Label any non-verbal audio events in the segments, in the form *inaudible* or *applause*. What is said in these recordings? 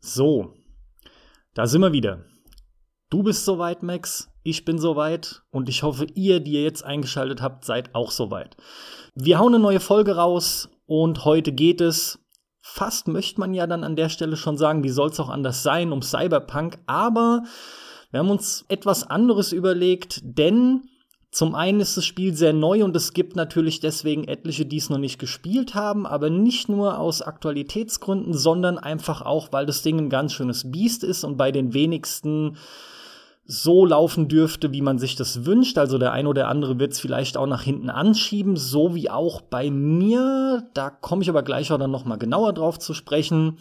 So, da sind wir wieder. Du bist soweit, Max. Ich bin soweit und ich hoffe, ihr, die ihr jetzt eingeschaltet habt, seid auch soweit. Wir hauen eine neue Folge raus und heute geht es, fast möchte man ja dann an der Stelle schon sagen, wie soll es auch anders sein, um Cyberpunk, aber wir haben uns etwas anderes überlegt, denn zum einen ist das Spiel sehr neu und es gibt natürlich deswegen etliche, die es noch nicht gespielt haben, aber nicht nur aus Aktualitätsgründen, sondern einfach auch, weil das Ding ein ganz schönes Biest ist und bei den wenigsten so laufen dürfte, wie man sich das wünscht. Also der ein oder andere wird es vielleicht auch nach hinten anschieben, so wie auch bei mir. Da komme ich aber gleich auch dann noch mal genauer drauf zu sprechen.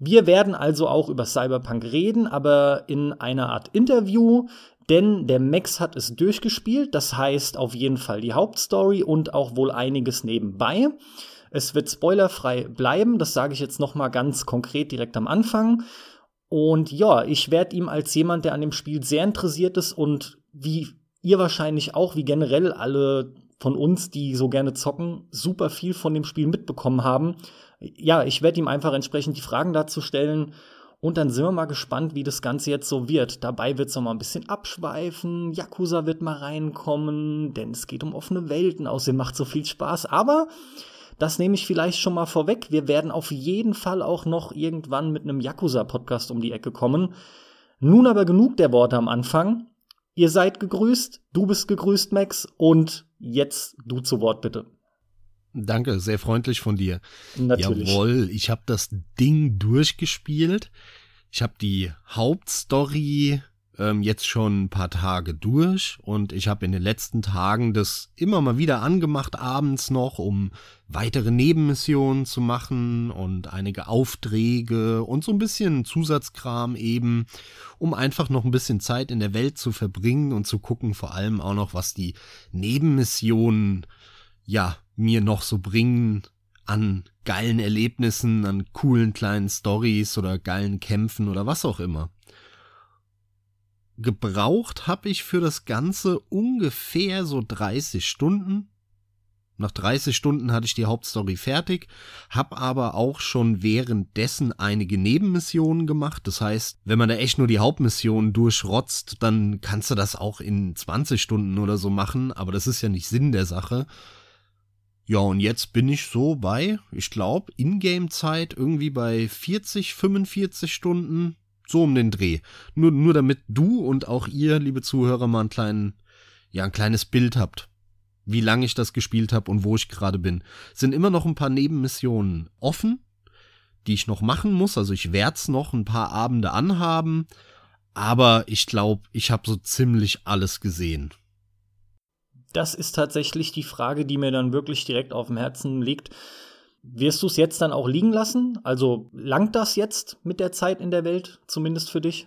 Wir werden also auch über Cyberpunk reden, aber in einer Art Interview. Denn der Max hat es durchgespielt, das heißt auf jeden Fall die Hauptstory und auch wohl einiges nebenbei. Es wird spoilerfrei bleiben, das sage ich jetzt noch mal ganz konkret direkt am Anfang. Und ja, ich werde ihm als jemand, der an dem Spiel sehr interessiert ist und wie ihr wahrscheinlich auch, wie generell alle von uns, die so gerne zocken, super viel von dem Spiel mitbekommen haben. Ja, ich werde ihm einfach entsprechend die Fragen dazu stellen und dann sind wir mal gespannt, wie das Ganze jetzt so wird. Dabei wird es noch mal ein bisschen abschweifen. Yakuza wird mal reinkommen, denn es geht um offene Welten. Außerdem macht so viel Spaß. Aber das nehme ich vielleicht schon mal vorweg. Wir werden auf jeden Fall auch noch irgendwann mit einem Yakuza-Podcast um die Ecke kommen. Nun aber genug der Worte am Anfang. Ihr seid gegrüßt, du bist gegrüßt, Max, und jetzt du zu Wort bitte. Danke, sehr freundlich von dir. Natürlich. Jawohl, ich habe das Ding durchgespielt. Ich habe die Hauptstory ähm, jetzt schon ein paar Tage durch und ich habe in den letzten Tagen das immer mal wieder angemacht, abends noch, um weitere Nebenmissionen zu machen und einige Aufträge und so ein bisschen Zusatzkram eben, um einfach noch ein bisschen Zeit in der Welt zu verbringen und zu gucken, vor allem auch noch, was die Nebenmissionen ja mir noch so bringen an geilen Erlebnissen, an coolen kleinen Stories oder geilen Kämpfen oder was auch immer. Gebraucht habe ich für das Ganze ungefähr so 30 Stunden. Nach 30 Stunden hatte ich die Hauptstory fertig, habe aber auch schon währenddessen einige Nebenmissionen gemacht. Das heißt, wenn man da echt nur die Hauptmissionen durchrotzt, dann kannst du das auch in 20 Stunden oder so machen, aber das ist ja nicht Sinn der Sache. Ja, und jetzt bin ich so bei, ich glaube, Ingame-Zeit irgendwie bei 40, 45 Stunden, so um den Dreh. Nur, nur damit du und auch ihr, liebe Zuhörer, mal einen kleinen, ja, ein kleines Bild habt, wie lange ich das gespielt habe und wo ich gerade bin. Sind immer noch ein paar Nebenmissionen offen, die ich noch machen muss. Also ich werde es noch ein paar Abende anhaben, aber ich glaube, ich habe so ziemlich alles gesehen. Das ist tatsächlich die Frage, die mir dann wirklich direkt auf dem Herzen liegt. Wirst du es jetzt dann auch liegen lassen? Also langt das jetzt mit der Zeit in der Welt, zumindest für dich?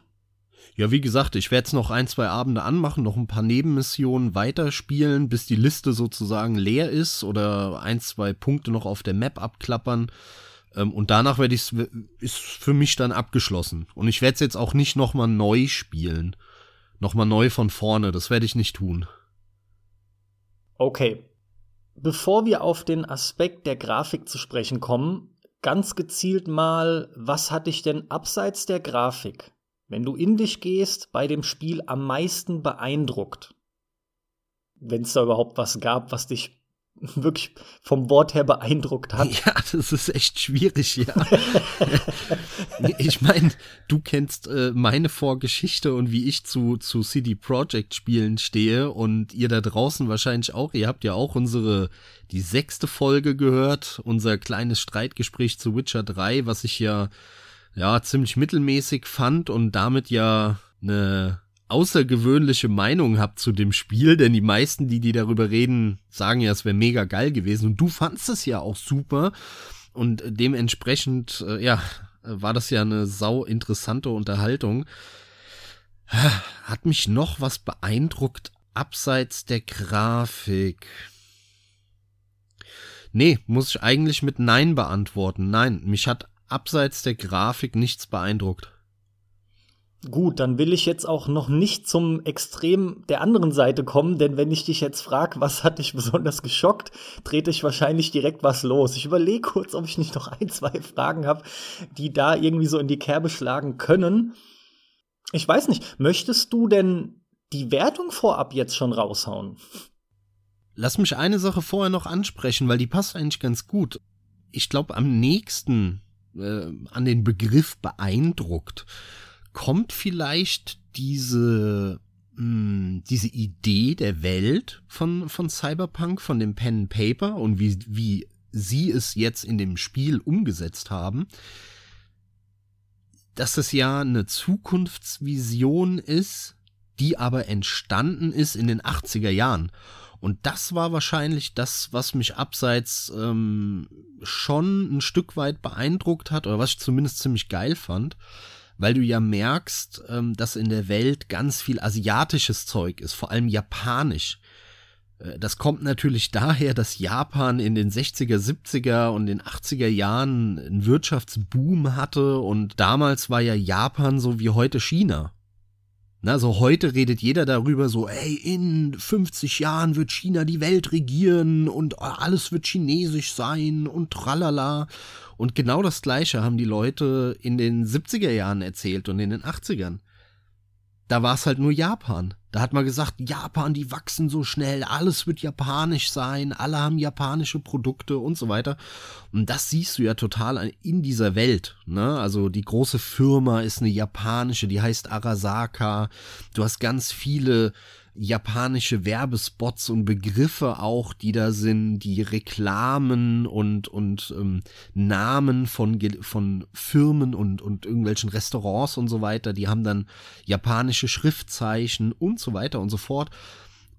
Ja, wie gesagt, ich werde es noch ein, zwei Abende anmachen, noch ein paar Nebenmissionen weiterspielen, bis die Liste sozusagen leer ist oder ein, zwei Punkte noch auf der Map abklappern. Ähm, und danach werde ich ist für mich dann abgeschlossen. Und ich werde es jetzt auch nicht nochmal neu spielen. Nochmal neu von vorne, das werde ich nicht tun. Okay. Bevor wir auf den Aspekt der Grafik zu sprechen kommen, ganz gezielt mal, was hat dich denn abseits der Grafik, wenn du in dich gehst, bei dem Spiel am meisten beeindruckt? Wenn es da überhaupt was gab, was dich *laughs* wirklich vom Wort her beeindruckt hat. Ja, das ist echt schwierig, ja. *laughs* ich meine, du kennst äh, meine Vorgeschichte und wie ich zu, zu CD Projekt Spielen stehe und ihr da draußen wahrscheinlich auch. Ihr habt ja auch unsere, die sechste Folge gehört, unser kleines Streitgespräch zu Witcher 3, was ich ja, ja, ziemlich mittelmäßig fand und damit ja eine außergewöhnliche Meinung habt zu dem Spiel, denn die meisten, die, die darüber reden, sagen ja, es wäre mega geil gewesen und du fandst es ja auch super und dementsprechend, äh, ja, war das ja eine sau interessante Unterhaltung. Hat mich noch was beeindruckt abseits der Grafik? Nee, muss ich eigentlich mit Nein beantworten. Nein, mich hat abseits der Grafik nichts beeindruckt. Gut, dann will ich jetzt auch noch nicht zum Extrem der anderen Seite kommen, denn wenn ich dich jetzt frage, *laughs* was hat dich besonders geschockt, trete ich wahrscheinlich direkt was los. Ich überlege kurz, ob ich nicht noch ein, zwei Fragen habe, die da irgendwie so in die Kerbe schlagen können. Ich weiß nicht, möchtest du denn die Wertung vorab jetzt schon raushauen? Lass mich eine Sache vorher noch ansprechen, weil die passt eigentlich ganz gut. Ich glaube, am nächsten äh, an den Begriff beeindruckt kommt vielleicht diese hm, diese Idee der Welt von von Cyberpunk, von dem Pen and Paper und wie wie sie es jetzt in dem Spiel umgesetzt haben, dass es ja eine Zukunftsvision ist, die aber entstanden ist in den 80er Jahren. Und das war wahrscheinlich das, was mich abseits ähm, schon ein Stück weit beeindruckt hat, oder was ich zumindest ziemlich geil fand, weil du ja merkst, ähm, dass in der Welt ganz viel asiatisches Zeug ist, vor allem japanisch. Äh, das kommt natürlich daher, dass Japan in den 60er, 70er und den 80er Jahren einen Wirtschaftsboom hatte und damals war ja Japan so wie heute China. Na, so heute redet jeder darüber so, ey, in 50 Jahren wird China die Welt regieren und alles wird chinesisch sein und tralala. Und genau das Gleiche haben die Leute in den 70er Jahren erzählt und in den 80ern da war es halt nur Japan. Da hat man gesagt, Japan, die wachsen so schnell, alles wird japanisch sein, alle haben japanische Produkte und so weiter. Und das siehst du ja total in dieser Welt. Ne? Also die große Firma ist eine japanische, die heißt Arasaka. Du hast ganz viele japanische Werbespots und Begriffe auch, die da sind, die Reklamen und, und ähm, Namen von, von Firmen und, und irgendwelchen Restaurants und so weiter, die haben dann japanische Schriftzeichen und so weiter und so fort.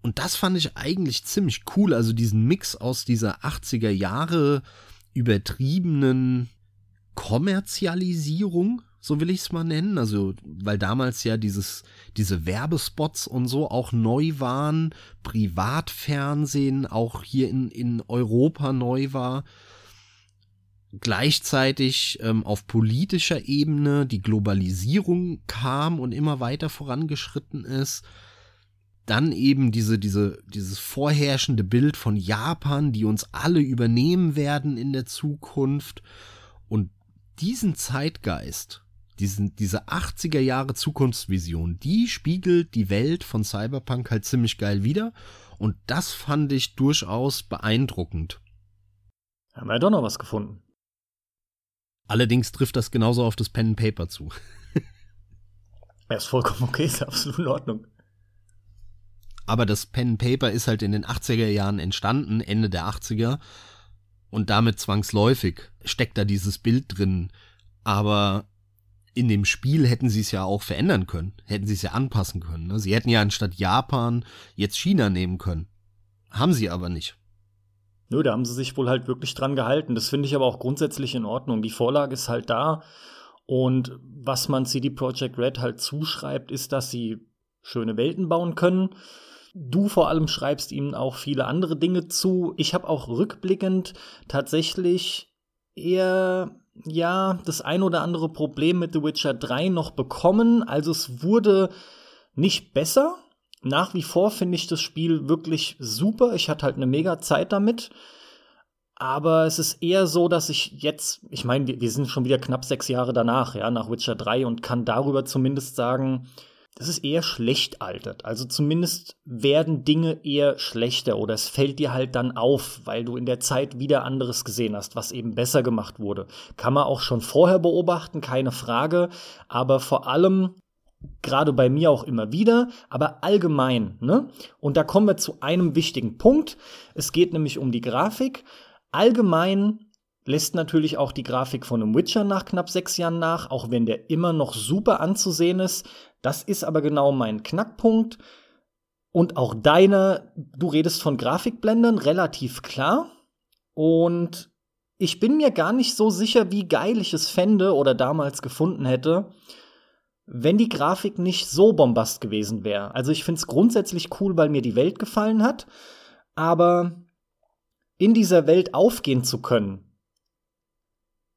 Und das fand ich eigentlich ziemlich cool, also diesen Mix aus dieser 80er Jahre übertriebenen Kommerzialisierung so will ich es mal nennen. Also, weil damals ja dieses, diese Werbespots und so auch neu waren, Privatfernsehen auch hier in, in Europa neu war. Gleichzeitig ähm, auf politischer Ebene die Globalisierung kam und immer weiter vorangeschritten ist. Dann eben diese, diese, dieses vorherrschende Bild von Japan, die uns alle übernehmen werden in der Zukunft. Und diesen Zeitgeist, diesen, diese 80er Jahre Zukunftsvision, die spiegelt die Welt von Cyberpunk halt ziemlich geil wieder. Und das fand ich durchaus beeindruckend. Haben wir doch noch was gefunden. Allerdings trifft das genauso auf das Pen and Paper zu. *laughs* ja, ist vollkommen okay, ist absolut in Ordnung. Aber das Pen and Paper ist halt in den 80er Jahren entstanden, Ende der 80er. Und damit zwangsläufig steckt da dieses Bild drin. Aber in dem Spiel hätten sie es ja auch verändern können, hätten sie es ja anpassen können. Ne? Sie hätten ja anstatt Japan jetzt China nehmen können. Haben sie aber nicht. Nö, da haben sie sich wohl halt wirklich dran gehalten. Das finde ich aber auch grundsätzlich in Ordnung. Die Vorlage ist halt da. Und was man CD Projekt Red halt zuschreibt, ist, dass sie schöne Welten bauen können. Du vor allem schreibst ihnen auch viele andere Dinge zu. Ich habe auch rückblickend tatsächlich eher ja das ein oder andere Problem mit The Witcher 3 noch bekommen. Also es wurde nicht besser. Nach wie vor finde ich das Spiel wirklich super. Ich hatte halt eine mega Zeit damit. Aber es ist eher so, dass ich jetzt, ich meine, wir, wir sind schon wieder knapp sechs Jahre danach, ja, nach Witcher 3 und kann darüber zumindest sagen, das ist eher schlecht altert. Also zumindest werden Dinge eher schlechter oder es fällt dir halt dann auf, weil du in der Zeit wieder anderes gesehen hast, was eben besser gemacht wurde. Kann man auch schon vorher beobachten, keine Frage, aber vor allem gerade bei mir auch immer wieder, aber allgemein, ne? Und da kommen wir zu einem wichtigen Punkt. Es geht nämlich um die Grafik. Allgemein lässt natürlich auch die Grafik von einem Witcher nach knapp sechs Jahren nach, auch wenn der immer noch super anzusehen ist. Das ist aber genau mein Knackpunkt. Und auch deine, du redest von Grafikblendern, relativ klar. Und ich bin mir gar nicht so sicher, wie geil ich es fände oder damals gefunden hätte, wenn die Grafik nicht so bombast gewesen wäre. Also ich finde es grundsätzlich cool, weil mir die Welt gefallen hat. Aber in dieser Welt aufgehen zu können,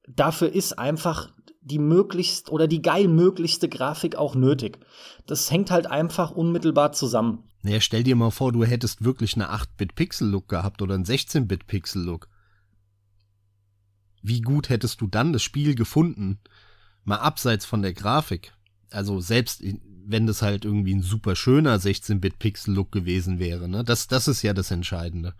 dafür ist einfach die möglichst oder die geil möglichste Grafik auch nötig. Das hängt halt einfach unmittelbar zusammen. Naja, stell dir mal vor, du hättest wirklich eine 8-Bit-Pixel-Look gehabt oder einen 16-Bit-Pixel-Look. Wie gut hättest du dann das Spiel gefunden? Mal abseits von der Grafik. Also selbst wenn das halt irgendwie ein super schöner 16-Bit-Pixel-Look gewesen wäre, ne? Das, das ist ja das Entscheidende.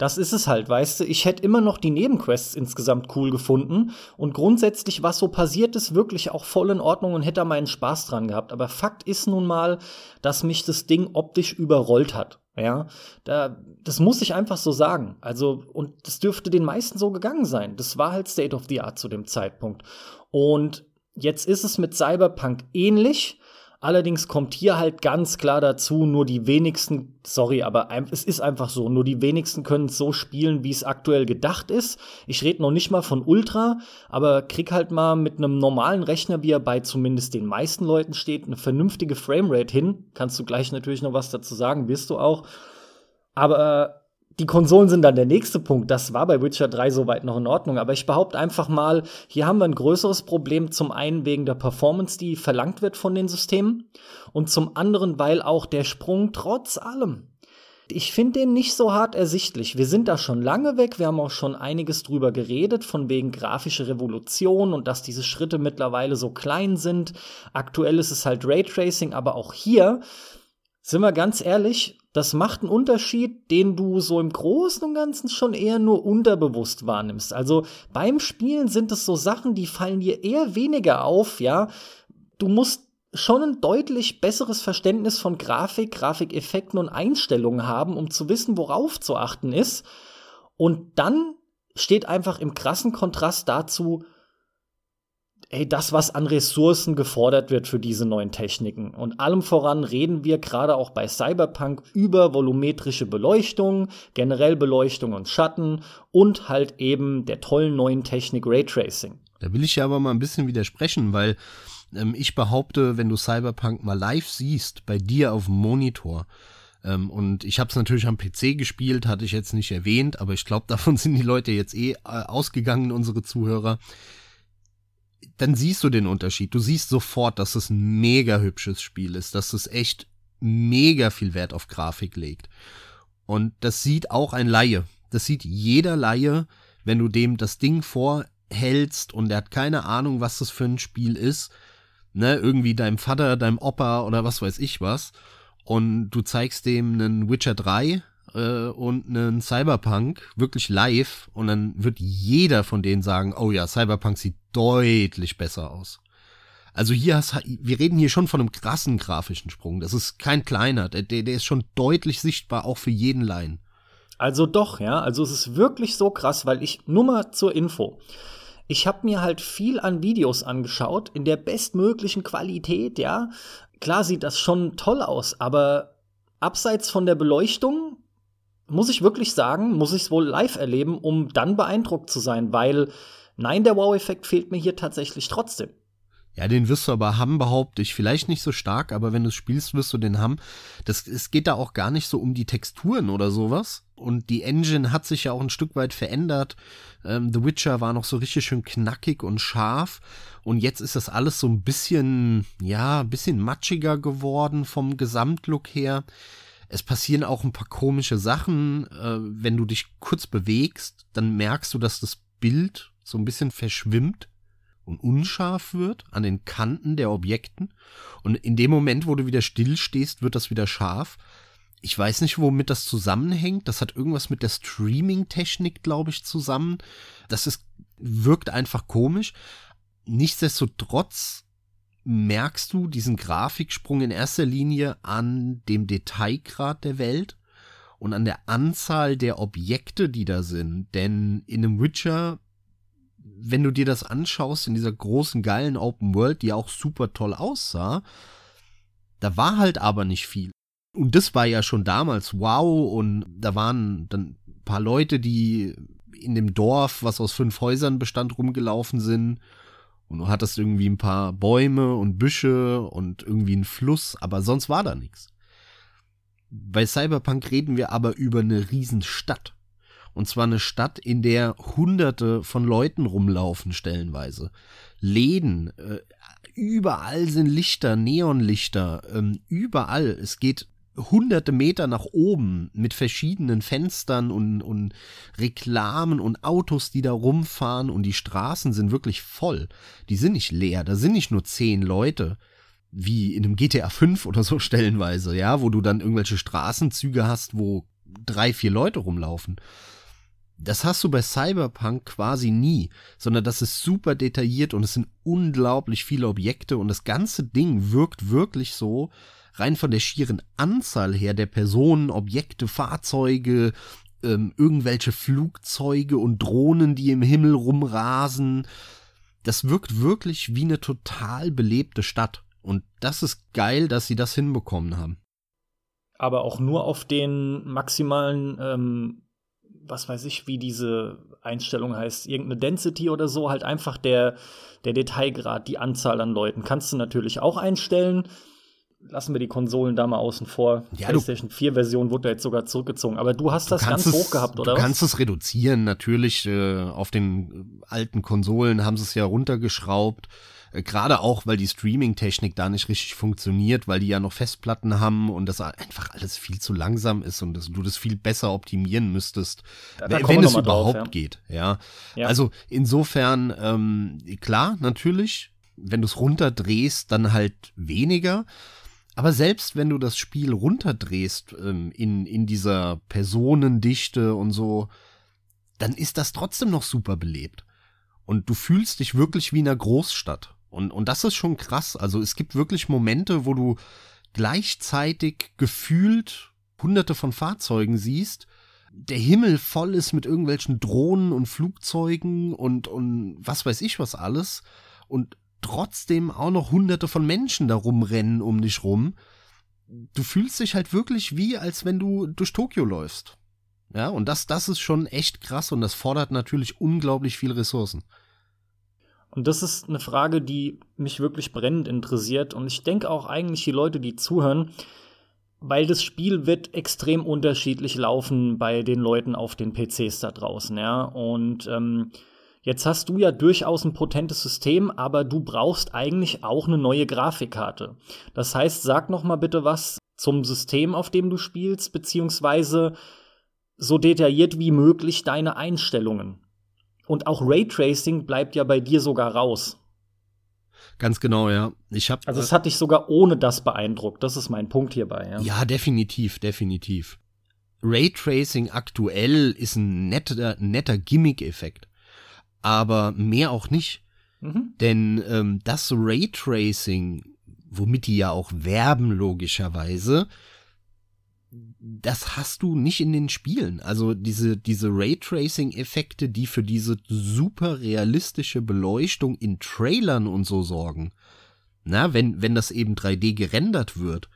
Das ist es halt, weißt du. Ich hätte immer noch die Nebenquests insgesamt cool gefunden und grundsätzlich, was so passiert ist, wirklich auch voll in Ordnung und hätte da meinen Spaß dran gehabt. Aber Fakt ist nun mal, dass mich das Ding optisch überrollt hat. Ja, da, das muss ich einfach so sagen. Also, und das dürfte den meisten so gegangen sein. Das war halt State of the Art zu dem Zeitpunkt. Und jetzt ist es mit Cyberpunk ähnlich. Allerdings kommt hier halt ganz klar dazu, nur die wenigsten, sorry, aber es ist einfach so, nur die wenigsten können so spielen, wie es aktuell gedacht ist. Ich rede noch nicht mal von Ultra, aber krieg halt mal mit einem normalen Rechner, wie er bei zumindest den meisten Leuten steht, eine vernünftige Framerate hin. Kannst du gleich natürlich noch was dazu sagen, wirst du auch. Aber die Konsolen sind dann der nächste Punkt. Das war bei Witcher 3 soweit noch in Ordnung. Aber ich behaupte einfach mal, hier haben wir ein größeres Problem. Zum einen wegen der Performance, die verlangt wird von den Systemen. Und zum anderen, weil auch der Sprung trotz allem ich finde den nicht so hart ersichtlich. Wir sind da schon lange weg, wir haben auch schon einiges drüber geredet, von wegen grafische Revolution und dass diese Schritte mittlerweile so klein sind. Aktuell ist es halt Raytracing, aber auch hier sind wir ganz ehrlich, das macht einen Unterschied, den du so im Großen und Ganzen schon eher nur unterbewusst wahrnimmst. Also beim Spielen sind es so Sachen, die fallen dir eher weniger auf, ja. Du musst schon ein deutlich besseres Verständnis von Grafik, Grafikeffekten und Einstellungen haben, um zu wissen, worauf zu achten ist. Und dann steht einfach im krassen Kontrast dazu, ey, das, was an Ressourcen gefordert wird für diese neuen Techniken. Und allem voran reden wir gerade auch bei Cyberpunk über volumetrische Beleuchtung, generell Beleuchtung und Schatten und halt eben der tollen neuen Technik Raytracing. Da will ich ja aber mal ein bisschen widersprechen, weil ähm, ich behaupte, wenn du Cyberpunk mal live siehst, bei dir auf dem Monitor, ähm, und ich habe es natürlich am PC gespielt, hatte ich jetzt nicht erwähnt, aber ich glaube, *laughs* davon sind die Leute jetzt eh äh, ausgegangen, unsere Zuhörer dann siehst du den Unterschied. Du siehst sofort, dass es ein mega hübsches Spiel ist, dass es echt mega viel Wert auf Grafik legt. Und das sieht auch ein Laie. Das sieht jeder Laie, wenn du dem das Ding vorhältst und er hat keine Ahnung, was das für ein Spiel ist. Ne, irgendwie deinem Vater, deinem Opa oder was weiß ich was. Und du zeigst dem einen Witcher 3 äh, und einen Cyberpunk wirklich live und dann wird jeder von denen sagen, oh ja, Cyberpunk sieht deutlich besser aus. Also hier hast wir reden hier schon von einem krassen grafischen Sprung. Das ist kein kleiner, der, der ist schon deutlich sichtbar, auch für jeden Laien. Also doch, ja, also es ist wirklich so krass, weil ich nur mal zur Info. Ich habe mir halt viel an Videos angeschaut in der bestmöglichen Qualität, ja. Klar sieht das schon toll aus, aber abseits von der Beleuchtung muss ich wirklich sagen, muss ich es wohl live erleben, um dann beeindruckt zu sein, weil nein, der Wow-Effekt fehlt mir hier tatsächlich trotzdem. Ja, den wirst du aber haben, behaupte ich. Vielleicht nicht so stark, aber wenn du spielst, wirst du den haben. Das, es geht da auch gar nicht so um die Texturen oder sowas. Und die Engine hat sich ja auch ein Stück weit verändert. Ähm, The Witcher war noch so richtig schön knackig und scharf. Und jetzt ist das alles so ein bisschen, ja, ein bisschen matschiger geworden vom Gesamtlook her. Es passieren auch ein paar komische Sachen. Äh, wenn du dich kurz bewegst, dann merkst du, dass das Bild so ein bisschen verschwimmt und unscharf wird an den Kanten der Objekten. Und in dem Moment, wo du wieder still stehst, wird das wieder scharf. Ich weiß nicht, womit das zusammenhängt. Das hat irgendwas mit der Streaming-Technik, glaube ich, zusammen. Das ist, wirkt einfach komisch. Nichtsdestotrotz merkst du diesen Grafiksprung in erster Linie an dem Detailgrad der Welt und an der Anzahl der Objekte, die da sind. Denn in einem Witcher, wenn du dir das anschaust, in dieser großen, geilen Open World, die auch super toll aussah, da war halt aber nicht viel. Und das war ja schon damals wow und da waren dann ein paar Leute, die in dem Dorf, was aus fünf Häusern bestand, rumgelaufen sind und du hattest irgendwie ein paar Bäume und Büsche und irgendwie einen Fluss, aber sonst war da nichts. Bei Cyberpunk reden wir aber über eine Riesenstadt. Und zwar eine Stadt, in der hunderte von Leuten rumlaufen, stellenweise. Läden, äh, überall sind Lichter, Neonlichter, ähm, überall. Es geht hunderte Meter nach oben mit verschiedenen Fenstern und, und Reklamen und Autos, die da rumfahren und die Straßen sind wirklich voll. Die sind nicht leer, da sind nicht nur zehn Leute, wie in einem GTA 5 oder so *laughs* stellenweise, ja, wo du dann irgendwelche Straßenzüge hast, wo drei, vier Leute rumlaufen. Das hast du bei Cyberpunk quasi nie, sondern das ist super detailliert und es sind unglaublich viele Objekte und das ganze Ding wirkt wirklich so, rein von der schieren Anzahl her der Personen, Objekte, Fahrzeuge, ähm, irgendwelche Flugzeuge und Drohnen, die im Himmel rumrasen. Das wirkt wirklich wie eine total belebte Stadt. Und das ist geil, dass sie das hinbekommen haben. Aber auch nur auf den maximalen ähm, was weiß ich, wie diese Einstellung heißt, irgendeine Density oder so, halt einfach der, der Detailgrad, die Anzahl an Leuten. Kannst du natürlich auch einstellen. Lassen wir die Konsolen da mal außen vor. Ja, PlayStation 4 Version wurde da jetzt sogar zurückgezogen. Aber du hast das ganz es, hoch gehabt, oder? Du kannst es reduzieren. Natürlich, äh, auf den alten Konsolen haben sie es ja runtergeschraubt. Äh, gerade auch, weil die Streaming-Technik da nicht richtig funktioniert, weil die ja noch Festplatten haben und das einfach alles viel zu langsam ist und dass du das viel besser optimieren müsstest, da, da wenn es überhaupt drauf, ja. geht. Ja. ja. Also insofern, ähm, klar, natürlich, wenn du es runterdrehst, dann halt weniger. Aber selbst wenn du das Spiel runterdrehst ähm, in, in dieser Personendichte und so, dann ist das trotzdem noch super belebt. Und du fühlst dich wirklich wie in einer Großstadt. Und, und das ist schon krass. Also es gibt wirklich Momente, wo du gleichzeitig gefühlt hunderte von Fahrzeugen siehst, der Himmel voll ist mit irgendwelchen Drohnen und Flugzeugen und, und was weiß ich was alles und trotzdem auch noch hunderte von Menschen da rumrennen um dich rum. Du fühlst dich halt wirklich wie, als wenn du durch Tokio läufst. Ja, und das, das ist schon echt krass und das fordert natürlich unglaublich viel Ressourcen. Und das ist eine Frage, die mich wirklich brennend interessiert. Und ich denke auch eigentlich die Leute, die zuhören, weil das Spiel wird extrem unterschiedlich laufen bei den Leuten auf den PCs da draußen, ja. Und ähm, jetzt hast du ja durchaus ein potentes System, aber du brauchst eigentlich auch eine neue Grafikkarte. Das heißt, sag noch mal bitte was zum System, auf dem du spielst, beziehungsweise so detailliert wie möglich deine Einstellungen. Und auch Raytracing bleibt ja bei dir sogar raus. Ganz genau, ja. Ich hab, also es hat dich sogar ohne das beeindruckt. Das ist mein Punkt hierbei. Ja, ja definitiv, definitiv. Raytracing aktuell ist ein netter, netter Gimmick-Effekt. Aber mehr auch nicht. Mhm. Denn ähm, das Raytracing, womit die ja auch werben, logischerweise, das hast du nicht in den Spielen. Also diese, diese Raytracing-Effekte, die für diese super realistische Beleuchtung in Trailern und so sorgen. Na, wenn, wenn das eben 3D gerendert wird,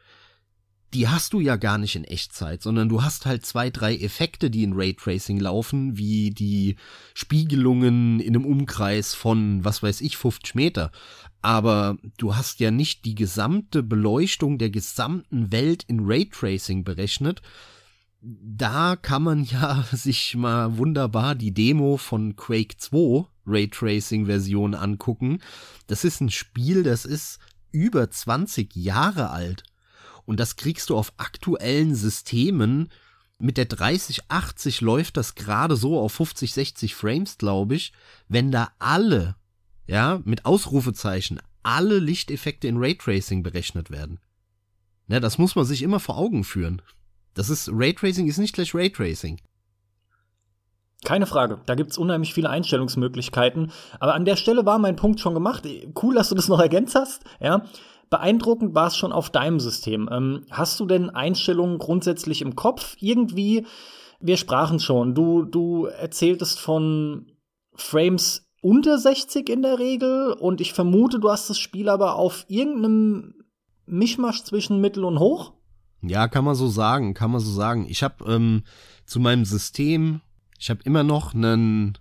die hast du ja gar nicht in Echtzeit, sondern du hast halt zwei, drei Effekte, die in Raytracing laufen, wie die Spiegelungen in einem Umkreis von, was weiß ich, 50 Meter aber du hast ja nicht die gesamte Beleuchtung der gesamten Welt in Raytracing berechnet. Da kann man ja *laughs* sich mal wunderbar die Demo von Quake 2 Raytracing Version angucken. Das ist ein Spiel, das ist über 20 Jahre alt. Und das kriegst du auf aktuellen Systemen. Mit der 3080 läuft das gerade so auf 50, 60 Frames, glaube ich. Wenn da alle ja, mit Ausrufezeichen, alle Lichteffekte in Raytracing berechnet werden. Ja, das muss man sich immer vor Augen führen. Das ist, Raytracing ist nicht gleich Raytracing. Keine Frage, da gibt's unheimlich viele Einstellungsmöglichkeiten. Aber an der Stelle war mein Punkt schon gemacht. Cool, dass du das noch ergänzt hast. Ja, beeindruckend war es schon auf deinem System. Ähm, hast du denn Einstellungen grundsätzlich im Kopf? Irgendwie, wir sprachen schon. Du, du erzähltest von Frames unter 60 in der Regel und ich vermute, du hast das Spiel aber auf irgendeinem Mischmasch zwischen Mittel und Hoch. Ja, kann man so sagen, kann man so sagen. Ich habe ähm, zu meinem System, ich habe immer noch einen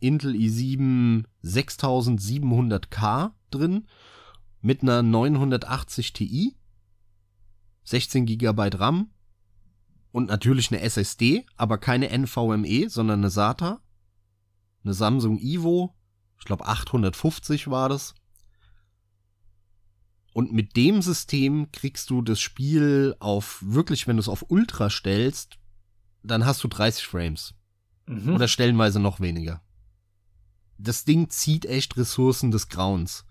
Intel i7 6700K drin mit einer 980 Ti, 16 GB RAM und natürlich eine SSD, aber keine NVMe, sondern eine SATA. Eine Samsung Ivo, ich glaube 850 war das. Und mit dem System kriegst du das Spiel auf wirklich, wenn du es auf Ultra stellst, dann hast du 30 Frames. Mhm. Oder stellenweise noch weniger. Das Ding zieht echt Ressourcen des Grauens.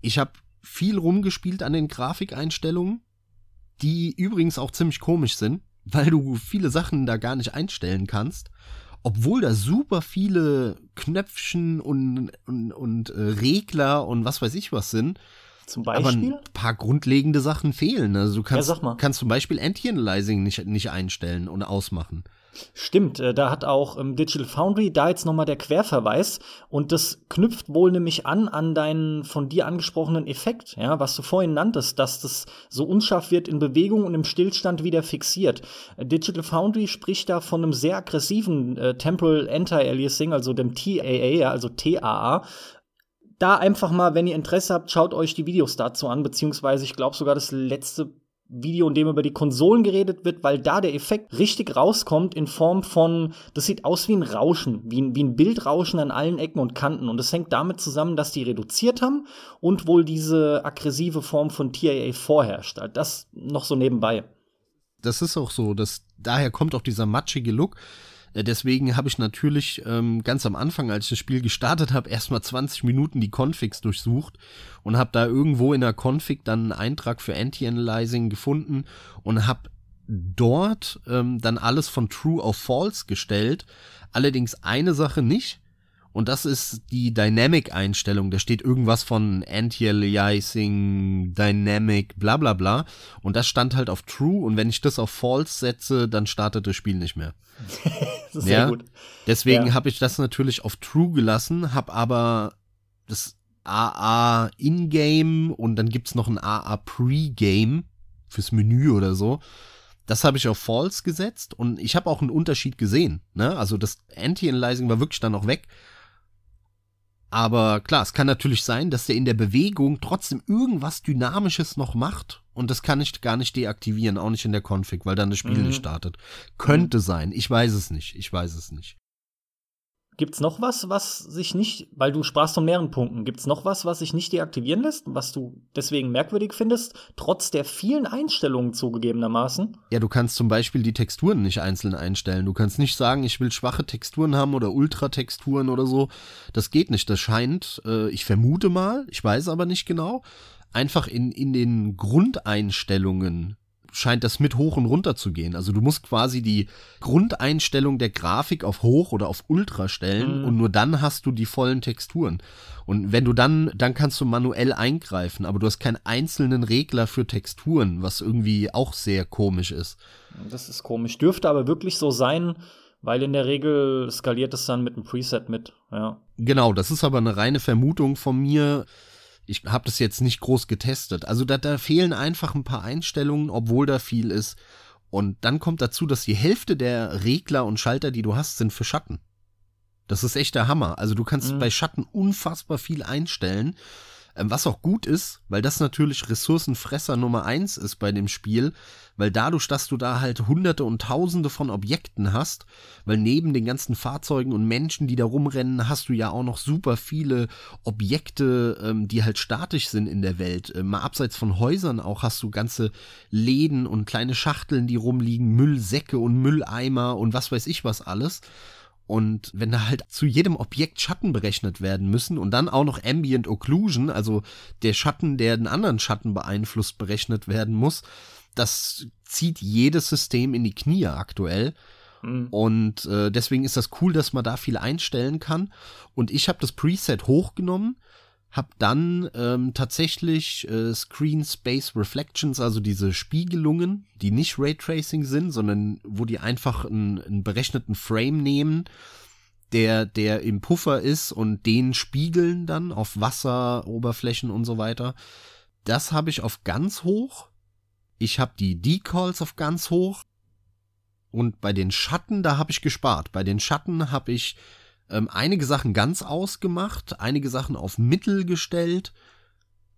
Ich habe viel rumgespielt an den Grafikeinstellungen, die übrigens auch ziemlich komisch sind, weil du viele Sachen da gar nicht einstellen kannst. Obwohl da super viele Knöpfchen und, und, und äh, Regler und was weiß ich was sind, zum Beispiel? Aber ein paar grundlegende Sachen fehlen. Also du kannst, ja, kannst zum Beispiel Anti-Aliasing nicht, nicht einstellen und ausmachen. Stimmt, äh, da hat auch ähm, Digital Foundry da jetzt nochmal der Querverweis und das knüpft wohl nämlich an an deinen von dir angesprochenen Effekt, ja, was du vorhin nanntest, dass das so unscharf wird in Bewegung und im Stillstand wieder fixiert. Äh, Digital Foundry spricht da von einem sehr aggressiven äh, Temporal Anti-Aliasing, also dem TAA, also TAA, da einfach mal, wenn ihr Interesse habt, schaut euch die Videos dazu an, beziehungsweise ich glaube sogar das letzte Video, in dem über die Konsolen geredet wird, weil da der Effekt richtig rauskommt in Form von, das sieht aus wie ein Rauschen, wie ein, wie ein Bildrauschen an allen Ecken und Kanten. Und das hängt damit zusammen, dass die reduziert haben und wohl diese aggressive Form von TAA vorherrscht. Also das noch so nebenbei. Das ist auch so, dass daher kommt auch dieser matschige Look. Äh, deswegen habe ich natürlich ähm, ganz am Anfang, als ich das Spiel gestartet habe, erstmal 20 Minuten die Configs durchsucht und habe da irgendwo in der Config dann einen Eintrag für Anti-Analyzing gefunden und habe dort ähm, dann alles von True auf False gestellt. Allerdings eine Sache nicht. Und das ist die Dynamic-Einstellung. Da steht irgendwas von Anti-Aliasing, Dynamic, bla bla bla. Und das stand halt auf True. Und wenn ich das auf False setze, dann startet das Spiel nicht mehr. *laughs* das ist ja? sehr gut. Deswegen ja. habe ich das natürlich auf True gelassen, habe aber das AA In-Game und dann gibt's noch ein AA Pre-Game fürs Menü oder so. Das habe ich auf False gesetzt und ich habe auch einen Unterschied gesehen. Ne? Also das Anti-Analyzing war wirklich dann noch weg aber klar, es kann natürlich sein, dass der in der Bewegung trotzdem irgendwas Dynamisches noch macht und das kann ich gar nicht deaktivieren, auch nicht in der Config, weil dann das Spiel mhm. nicht startet. Könnte mhm. sein, ich weiß es nicht, ich weiß es nicht. Gibt's noch was, was sich nicht, weil du sprachst von mehreren Punkten, gibt's noch was, was sich nicht deaktivieren lässt, was du deswegen merkwürdig findest, trotz der vielen Einstellungen zugegebenermaßen? Ja, du kannst zum Beispiel die Texturen nicht einzeln einstellen. Du kannst nicht sagen, ich will schwache Texturen haben oder Ultratexturen oder so. Das geht nicht. Das scheint, äh, ich vermute mal, ich weiß aber nicht genau, einfach in, in den Grundeinstellungen scheint das mit hoch und runter zu gehen. Also du musst quasi die Grundeinstellung der Grafik auf hoch oder auf ultra stellen mhm. und nur dann hast du die vollen Texturen. Und wenn du dann, dann kannst du manuell eingreifen, aber du hast keinen einzelnen Regler für Texturen, was irgendwie auch sehr komisch ist. Das ist komisch. Dürfte aber wirklich so sein, weil in der Regel skaliert es dann mit einem Preset mit, ja. Genau, das ist aber eine reine Vermutung von mir. Ich habe das jetzt nicht groß getestet. Also da, da fehlen einfach ein paar Einstellungen, obwohl da viel ist. Und dann kommt dazu, dass die Hälfte der Regler und Schalter, die du hast, sind für Schatten. Das ist echt der Hammer. Also du kannst mhm. bei Schatten unfassbar viel einstellen. Ähm, was auch gut ist, weil das natürlich Ressourcenfresser Nummer eins ist bei dem Spiel, weil dadurch, dass du da halt hunderte und tausende von Objekten hast, weil neben den ganzen Fahrzeugen und Menschen, die da rumrennen, hast du ja auch noch super viele Objekte, ähm, die halt statisch sind in der Welt. Ähm, mal abseits von Häusern auch hast du ganze Läden und kleine Schachteln, die rumliegen, Müllsäcke und Mülleimer und was weiß ich was alles. Und wenn da halt zu jedem Objekt Schatten berechnet werden müssen und dann auch noch Ambient Occlusion, also der Schatten, der den anderen Schatten beeinflusst, berechnet werden muss, das zieht jedes System in die Knie aktuell. Mhm. Und äh, deswegen ist das cool, dass man da viel einstellen kann. Und ich habe das Preset hochgenommen, habe dann ähm, tatsächlich äh, Screen Space Reflections, also diese Spiegelungen, die nicht Raytracing sind, sondern wo die einfach einen, einen berechneten Frame nehmen, der, der im Puffer ist und den spiegeln dann auf Wasser, Oberflächen und so weiter. Das habe ich auf ganz hoch. Ich habe die Decalls auf ganz hoch. Und bei den Schatten, da habe ich gespart. Bei den Schatten habe ich ähm, einige Sachen ganz ausgemacht, einige Sachen auf Mittel gestellt.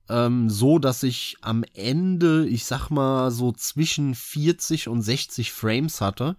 ähm, so, dass ich am Ende, ich sag mal, so zwischen 40 und 60 Frames hatte.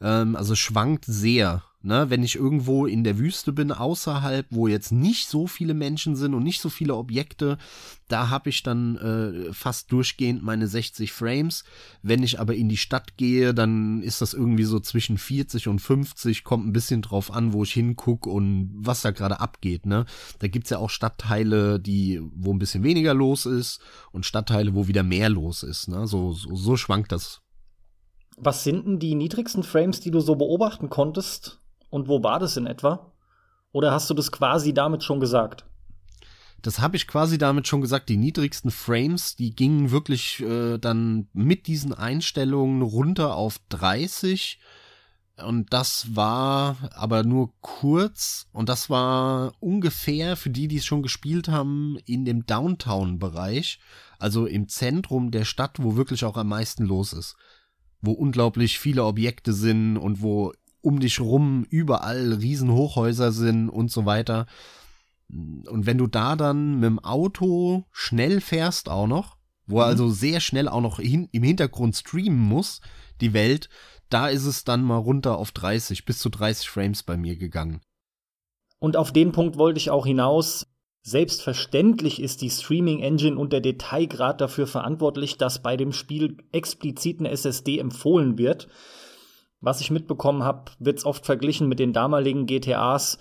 Ähm, also schwankt sehr. Ne, wenn ich irgendwo in der Wüste bin, außerhalb, wo jetzt nicht so viele Menschen sind und nicht so viele Objekte, da habe ich dann äh, fast durchgehend meine 60 Frames. Wenn ich aber in die Stadt gehe, dann ist das irgendwie so zwischen 40 und 50, kommt ein bisschen drauf an, wo ich hingucke und was da gerade abgeht. Ne? Da gibt's ja auch Stadtteile, die, wo ein bisschen weniger los ist und Stadtteile, wo wieder mehr los ist. Ne? So, so, so schwankt das. Was sind denn die niedrigsten Frames, die du so beobachten konntest? Und wo war das in etwa? Oder hast du das quasi damit schon gesagt? Das habe ich quasi damit schon gesagt. Die niedrigsten Frames, die gingen wirklich äh, dann mit diesen Einstellungen runter auf 30. Und das war aber nur kurz. Und das war ungefähr für die, die es schon gespielt haben, in dem Downtown-Bereich. Also im Zentrum der Stadt, wo wirklich auch am meisten los ist. Wo unglaublich viele Objekte sind und wo um dich rum überall Riesenhochhäuser sind und so weiter. Und wenn du da dann mit dem Auto schnell fährst auch noch, wo er mhm. also sehr schnell auch noch hin, im Hintergrund streamen muss, die Welt, da ist es dann mal runter auf 30, bis zu 30 Frames bei mir gegangen. Und auf den Punkt wollte ich auch hinaus. Selbstverständlich ist die Streaming Engine und der Detailgrad dafür verantwortlich, dass bei dem Spiel explizit eine SSD empfohlen wird was ich mitbekommen habe, wird es oft verglichen mit den damaligen GTAs.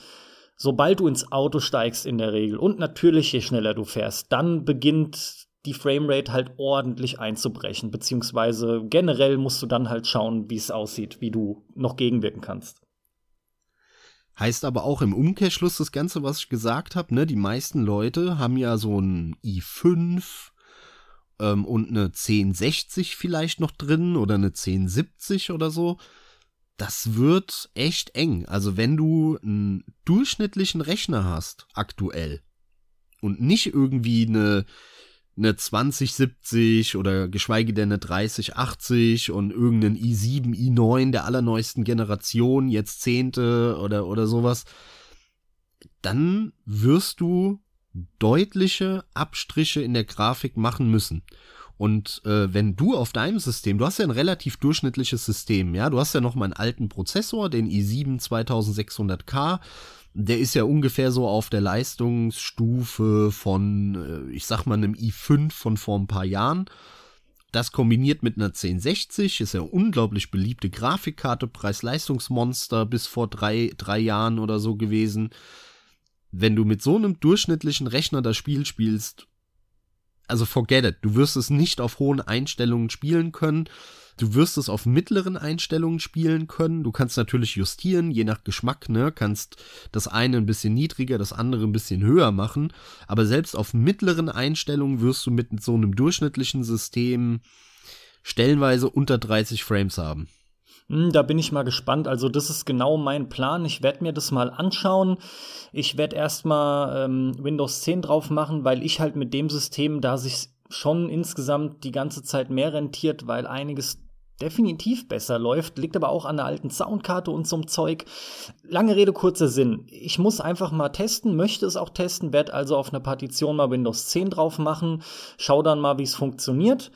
Sobald du ins Auto steigst in der Regel und natürlich je schneller du fährst, dann beginnt die Framerate halt ordentlich einzubrechen, beziehungsweise generell musst du dann halt schauen, wie es aussieht, wie du noch gegenwirken kannst. Heißt aber auch im Umkehrschluss das Ganze, was ich gesagt habe, ne? Die meisten Leute haben ja so ein i5 ähm, und eine 1060 vielleicht noch drin oder eine 1070 oder so das wird echt eng. Also wenn du einen durchschnittlichen Rechner hast, aktuell, und nicht irgendwie eine, eine 2070 oder geschweige denn eine 3080 und irgendeinen i7, i9 der allerneuesten Generation, jetzt zehnte oder, oder sowas, dann wirst du deutliche Abstriche in der Grafik machen müssen. Und äh, wenn du auf deinem System, du hast ja ein relativ durchschnittliches System, ja, du hast ja noch mal einen alten Prozessor, den i7 2600K, der ist ja ungefähr so auf der Leistungsstufe von, äh, ich sag mal, einem i5 von vor ein paar Jahren. Das kombiniert mit einer 1060 ist ja unglaublich beliebte Grafikkarte, Preis-Leistungsmonster bis vor drei, drei Jahren oder so gewesen. Wenn du mit so einem durchschnittlichen Rechner das Spiel spielst, also forget it. Du wirst es nicht auf hohen Einstellungen spielen können. Du wirst es auf mittleren Einstellungen spielen können. Du kannst natürlich justieren, je nach Geschmack, ne? Kannst das eine ein bisschen niedriger, das andere ein bisschen höher machen. Aber selbst auf mittleren Einstellungen wirst du mit so einem durchschnittlichen System stellenweise unter 30 Frames haben. Hm, da bin ich mal gespannt. Also, das ist genau mein Plan. Ich werde mir das mal anschauen. Ich werde erstmal ähm, Windows 10 drauf machen, weil ich halt mit dem System, da sich schon insgesamt die ganze Zeit mehr rentiert, weil einiges definitiv besser läuft, liegt aber auch an der alten Soundkarte und so Zeug. Lange Rede, kurzer Sinn. Ich muss einfach mal testen, möchte es auch testen, werde also auf einer Partition mal Windows 10 drauf machen, schau dann mal, wie es funktioniert.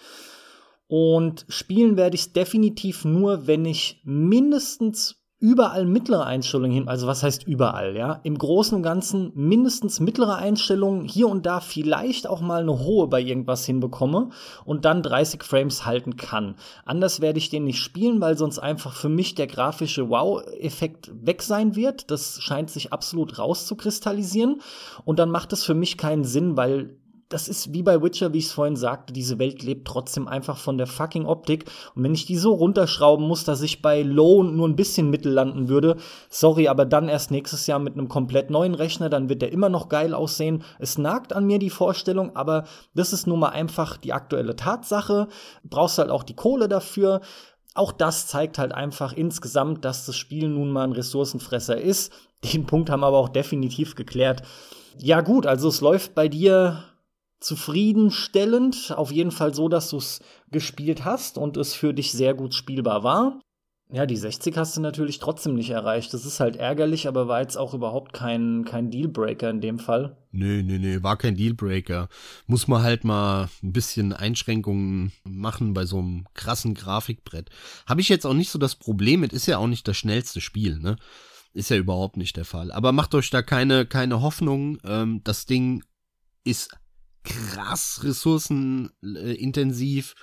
Und spielen werde ich es definitiv nur, wenn ich mindestens überall mittlere Einstellungen hin, also was heißt überall, ja? Im Großen und Ganzen mindestens mittlere Einstellungen, hier und da vielleicht auch mal eine hohe bei irgendwas hinbekomme und dann 30 Frames halten kann. Anders werde ich den nicht spielen, weil sonst einfach für mich der grafische Wow-Effekt weg sein wird. Das scheint sich absolut rauszukristallisieren und dann macht es für mich keinen Sinn, weil das ist wie bei Witcher, wie ich es vorhin sagte, diese Welt lebt trotzdem einfach von der fucking Optik. Und wenn ich die so runterschrauben muss, dass ich bei Low nur ein bisschen Mittel landen würde, sorry, aber dann erst nächstes Jahr mit einem komplett neuen Rechner, dann wird der immer noch geil aussehen. Es nagt an mir die Vorstellung, aber das ist nun mal einfach die aktuelle Tatsache. Brauchst halt auch die Kohle dafür. Auch das zeigt halt einfach insgesamt, dass das Spiel nun mal ein Ressourcenfresser ist. Den Punkt haben wir aber auch definitiv geklärt. Ja gut, also es läuft bei dir zufriedenstellend. Auf jeden Fall so, dass du es gespielt hast und es für dich sehr gut spielbar war. Ja, die 60 hast du natürlich trotzdem nicht erreicht. Das ist halt ärgerlich, aber war jetzt auch überhaupt kein, kein Dealbreaker in dem Fall. Nö, nö, nö, war kein Dealbreaker. Muss man halt mal ein bisschen Einschränkungen machen bei so einem krassen Grafikbrett. Habe ich jetzt auch nicht so das Problem mit, ist ja auch nicht das schnellste Spiel, ne? Ist ja überhaupt nicht der Fall. Aber macht euch da keine, keine Hoffnung. Ähm, das Ding ist krass ressourcenintensiv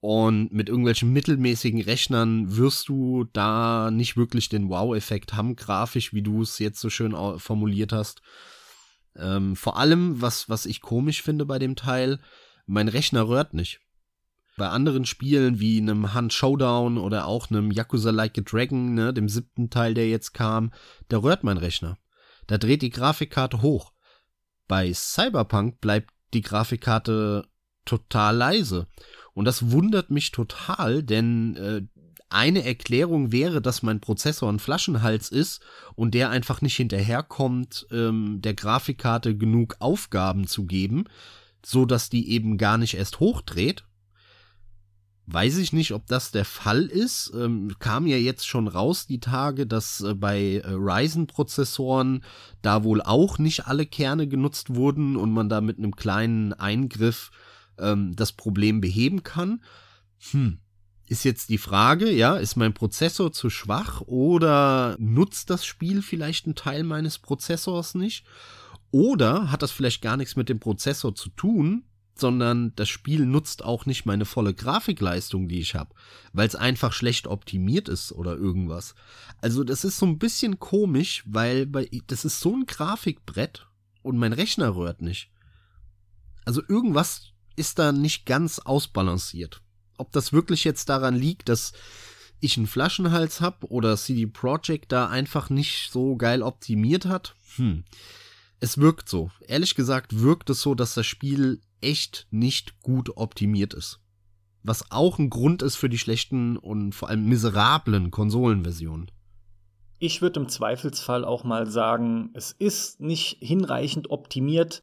und mit irgendwelchen mittelmäßigen Rechnern wirst du da nicht wirklich den Wow-Effekt haben, grafisch, wie du es jetzt so schön formuliert hast. Ähm, vor allem, was, was ich komisch finde bei dem Teil, mein Rechner rührt nicht. Bei anderen Spielen wie einem Hunt Showdown oder auch einem Yakuza Like a Dragon, ne, dem siebten Teil, der jetzt kam, da rührt mein Rechner. Da dreht die Grafikkarte hoch. Bei Cyberpunk bleibt die Grafikkarte total leise. Und das wundert mich total, denn äh, eine Erklärung wäre, dass mein Prozessor ein Flaschenhals ist und der einfach nicht hinterherkommt, ähm, der Grafikkarte genug Aufgaben zu geben, so dass die eben gar nicht erst hochdreht. Weiß ich nicht, ob das der Fall ist. Ähm, kam ja jetzt schon raus die Tage, dass äh, bei äh, Ryzen-Prozessoren da wohl auch nicht alle Kerne genutzt wurden und man da mit einem kleinen Eingriff ähm, das Problem beheben kann. Hm. Ist jetzt die Frage, ja, ist mein Prozessor zu schwach oder nutzt das Spiel vielleicht einen Teil meines Prozessors nicht? Oder hat das vielleicht gar nichts mit dem Prozessor zu tun, sondern das Spiel nutzt auch nicht meine volle Grafikleistung, die ich habe, weil es einfach schlecht optimiert ist oder irgendwas. Also das ist so ein bisschen komisch, weil das ist so ein Grafikbrett und mein Rechner rührt nicht. Also irgendwas ist da nicht ganz ausbalanciert. Ob das wirklich jetzt daran liegt, dass ich einen Flaschenhals habe oder CD Projekt da einfach nicht so geil optimiert hat, hm. Es wirkt so. Ehrlich gesagt wirkt es so, dass das Spiel echt nicht gut optimiert ist. Was auch ein Grund ist für die schlechten und vor allem miserablen Konsolenversionen. Ich würde im Zweifelsfall auch mal sagen, es ist nicht hinreichend optimiert,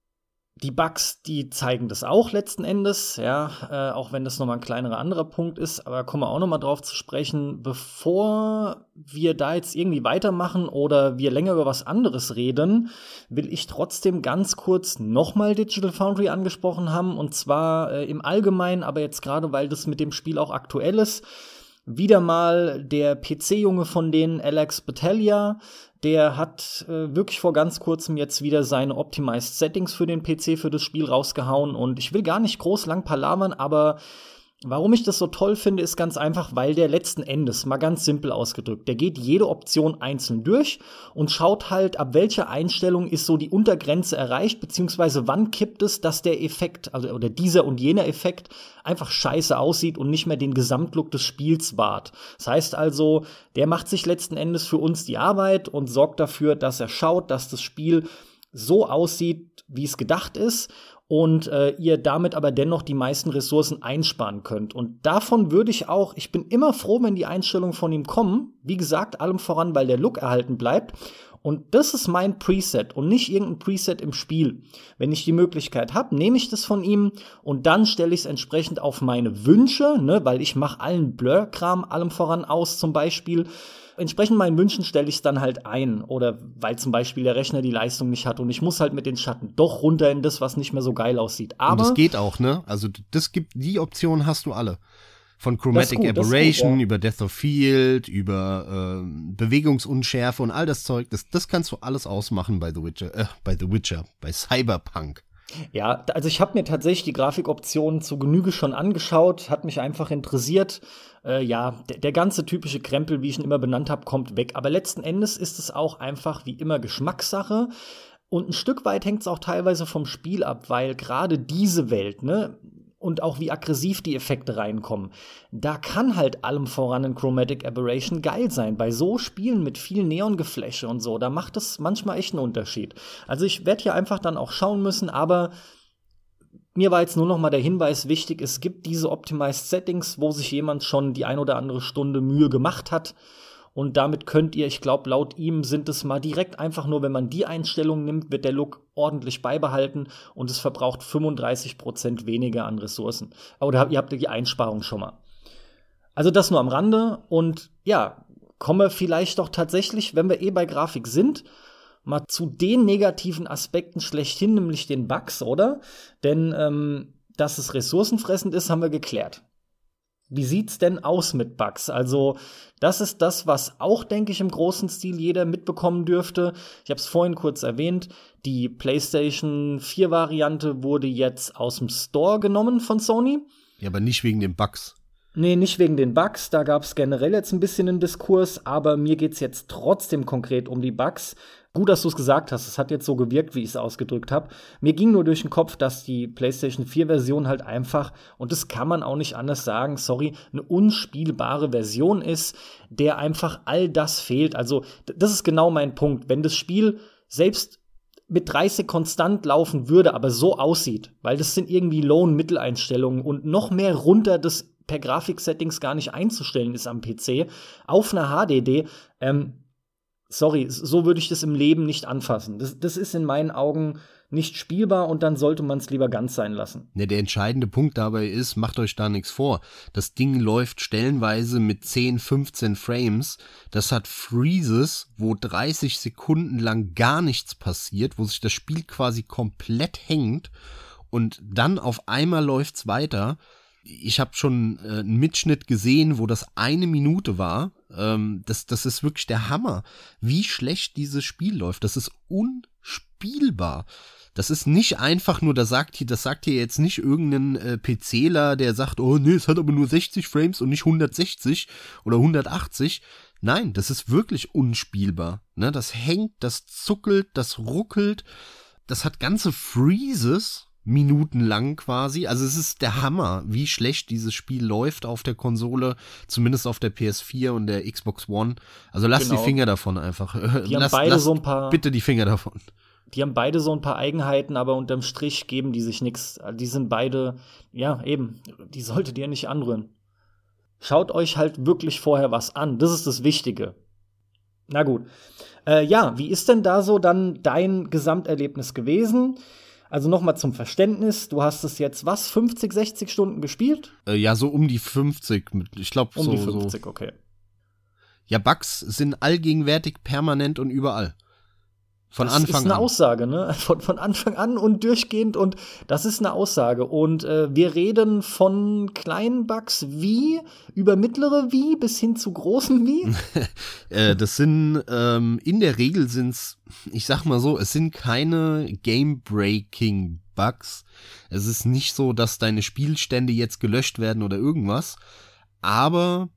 die Bugs, die zeigen das auch letzten Endes, ja, äh, auch wenn das nochmal ein kleinerer anderer Punkt ist, aber kommen wir auch nochmal drauf zu sprechen, bevor wir da jetzt irgendwie weitermachen oder wir länger über was anderes reden, will ich trotzdem ganz kurz nochmal Digital Foundry angesprochen haben. Und zwar äh, im Allgemeinen, aber jetzt gerade, weil das mit dem Spiel auch aktuell ist. Wieder mal der PC-Junge von denen, Alex Battaglia, der hat äh, wirklich vor ganz kurzem jetzt wieder seine Optimized Settings für den PC für das Spiel rausgehauen und ich will gar nicht groß lang palavern, aber Warum ich das so toll finde, ist ganz einfach, weil der letzten Endes, mal ganz simpel ausgedrückt, der geht jede Option einzeln durch und schaut halt, ab welcher Einstellung ist so die Untergrenze erreicht, beziehungsweise wann kippt es, dass der Effekt, also oder dieser und jener Effekt einfach scheiße aussieht und nicht mehr den Gesamtlook des Spiels wahrt. Das heißt also, der macht sich letzten Endes für uns die Arbeit und sorgt dafür, dass er schaut, dass das Spiel so aussieht, wie es gedacht ist und äh, ihr damit aber dennoch die meisten Ressourcen einsparen könnt. Und davon würde ich auch, ich bin immer froh, wenn die Einstellungen von ihm kommen. Wie gesagt, allem voran, weil der Look erhalten bleibt. Und das ist mein Preset und nicht irgendein Preset im Spiel. Wenn ich die Möglichkeit habe, nehme ich das von ihm und dann stelle ich es entsprechend auf meine Wünsche, ne, weil ich mache allen Blur-Kram allem voran aus zum Beispiel entsprechend meinen Wünschen stelle ich es dann halt ein. Oder weil zum Beispiel der Rechner die Leistung nicht hat und ich muss halt mit den Schatten doch runter in das, was nicht mehr so geil aussieht. Aber und das geht auch, ne? Also das gibt die Option hast du alle. Von Chromatic gut, Aberration gut, ja. über Death of Field, über äh, Bewegungsunschärfe und all das Zeug, das, das kannst du alles ausmachen bei The Witcher, äh, bei The Witcher, bei Cyberpunk. Ja, also ich habe mir tatsächlich die Grafikoptionen zu Genüge schon angeschaut, hat mich einfach interessiert. Äh, ja, der, der, ganze typische Krempel, wie ich ihn immer benannt habe, kommt weg. Aber letzten Endes ist es auch einfach wie immer Geschmackssache. Und ein Stück weit hängt es auch teilweise vom Spiel ab, weil gerade diese Welt, ne, und auch wie aggressiv die Effekte reinkommen. Da kann halt allem voran ein Chromatic Aberration geil sein. Bei so Spielen mit viel Neongefläche und so, da macht es manchmal echt einen Unterschied. Also ich werde hier einfach dann auch schauen müssen, aber mir war jetzt nur noch mal der Hinweis wichtig, es gibt diese Optimized Settings, wo sich jemand schon die ein oder andere Stunde Mühe gemacht hat. Und damit könnt ihr, ich glaube, laut ihm sind es mal direkt einfach nur, wenn man die Einstellung nimmt, wird der Look ordentlich beibehalten und es verbraucht 35% weniger an Ressourcen. Oder ihr habt die Einsparung schon mal. Also das nur am Rande und ja, kommen wir vielleicht doch tatsächlich, wenn wir eh bei Grafik sind, mal zu den negativen Aspekten schlechthin, nämlich den Bugs, oder? Denn ähm, dass es ressourcenfressend ist, haben wir geklärt. Wie sieht's denn aus mit Bugs? Also, das ist das, was auch, denke ich, im großen Stil jeder mitbekommen dürfte. Ich habe es vorhin kurz erwähnt. Die PlayStation 4 Variante wurde jetzt aus dem Store genommen von Sony. Ja, aber nicht wegen den Bugs. Nee, nicht wegen den Bugs, da gab es generell jetzt ein bisschen einen Diskurs, aber mir geht's jetzt trotzdem konkret um die Bugs. Gut, dass du es gesagt hast, es hat jetzt so gewirkt, wie ich es ausgedrückt habe. Mir ging nur durch den Kopf, dass die PlayStation 4-Version halt einfach, und das kann man auch nicht anders sagen, sorry, eine unspielbare Version ist, der einfach all das fehlt. Also, das ist genau mein Punkt. Wenn das Spiel selbst mit 30 konstant laufen würde, aber so aussieht, weil das sind irgendwie Low-Mitteleinstellungen und noch mehr runter das per Grafik-Settings gar nicht einzustellen ist am PC, auf einer HDD, ähm, sorry, so würde ich das im Leben nicht anfassen. Das, das ist in meinen Augen nicht spielbar und dann sollte man es lieber ganz sein lassen. Ne, der entscheidende Punkt dabei ist, macht euch da nichts vor. Das Ding läuft stellenweise mit 10, 15 Frames. Das hat Freezes, wo 30 Sekunden lang gar nichts passiert, wo sich das Spiel quasi komplett hängt und dann auf einmal läuft's weiter ich habe schon äh, einen Mitschnitt gesehen, wo das eine Minute war. Ähm, das, das ist wirklich der Hammer, wie schlecht dieses Spiel läuft. Das ist unspielbar. Das ist nicht einfach nur, das sagt hier, das sagt hier jetzt nicht irgendein äh, PCler, der sagt, oh nee, es hat aber nur 60 Frames und nicht 160 oder 180. Nein, das ist wirklich unspielbar. Ne? Das hängt, das zuckelt, das ruckelt, das hat ganze Freezes Minuten lang quasi. Also es ist der Hammer, wie schlecht dieses Spiel läuft auf der Konsole, zumindest auf der PS4 und der Xbox One. Also lass genau. die Finger davon einfach. Die haben beide lass so ein paar. Bitte die Finger davon. Die haben beide so ein paar Eigenheiten, aber unterm Strich geben die sich nichts. Die sind beide, ja, eben, die solltet ihr nicht anrühren. Schaut euch halt wirklich vorher was an. Das ist das Wichtige. Na gut. Äh, ja, wie ist denn da so dann dein Gesamterlebnis gewesen? Also nochmal zum Verständnis, du hast es jetzt was, 50, 60 Stunden gespielt? Äh, ja, so um die 50. Ich glaube um so. Um die 50, so. okay. Ja, Bugs sind allgegenwärtig, permanent und überall. Von das Anfang an. Das ist eine. Aussage, ne? *laughs* Von, von Anfang an und durchgehend und das ist eine Aussage. Und äh, wir reden von kleinen Bugs wie, über mittlere wie bis hin zu großen wie. *laughs* äh, das sind, ähm, in der Regel sind's, ich sag mal so, es sind keine Game-Breaking Bugs. Es ist nicht so, dass deine Spielstände jetzt gelöscht werden oder irgendwas. Aber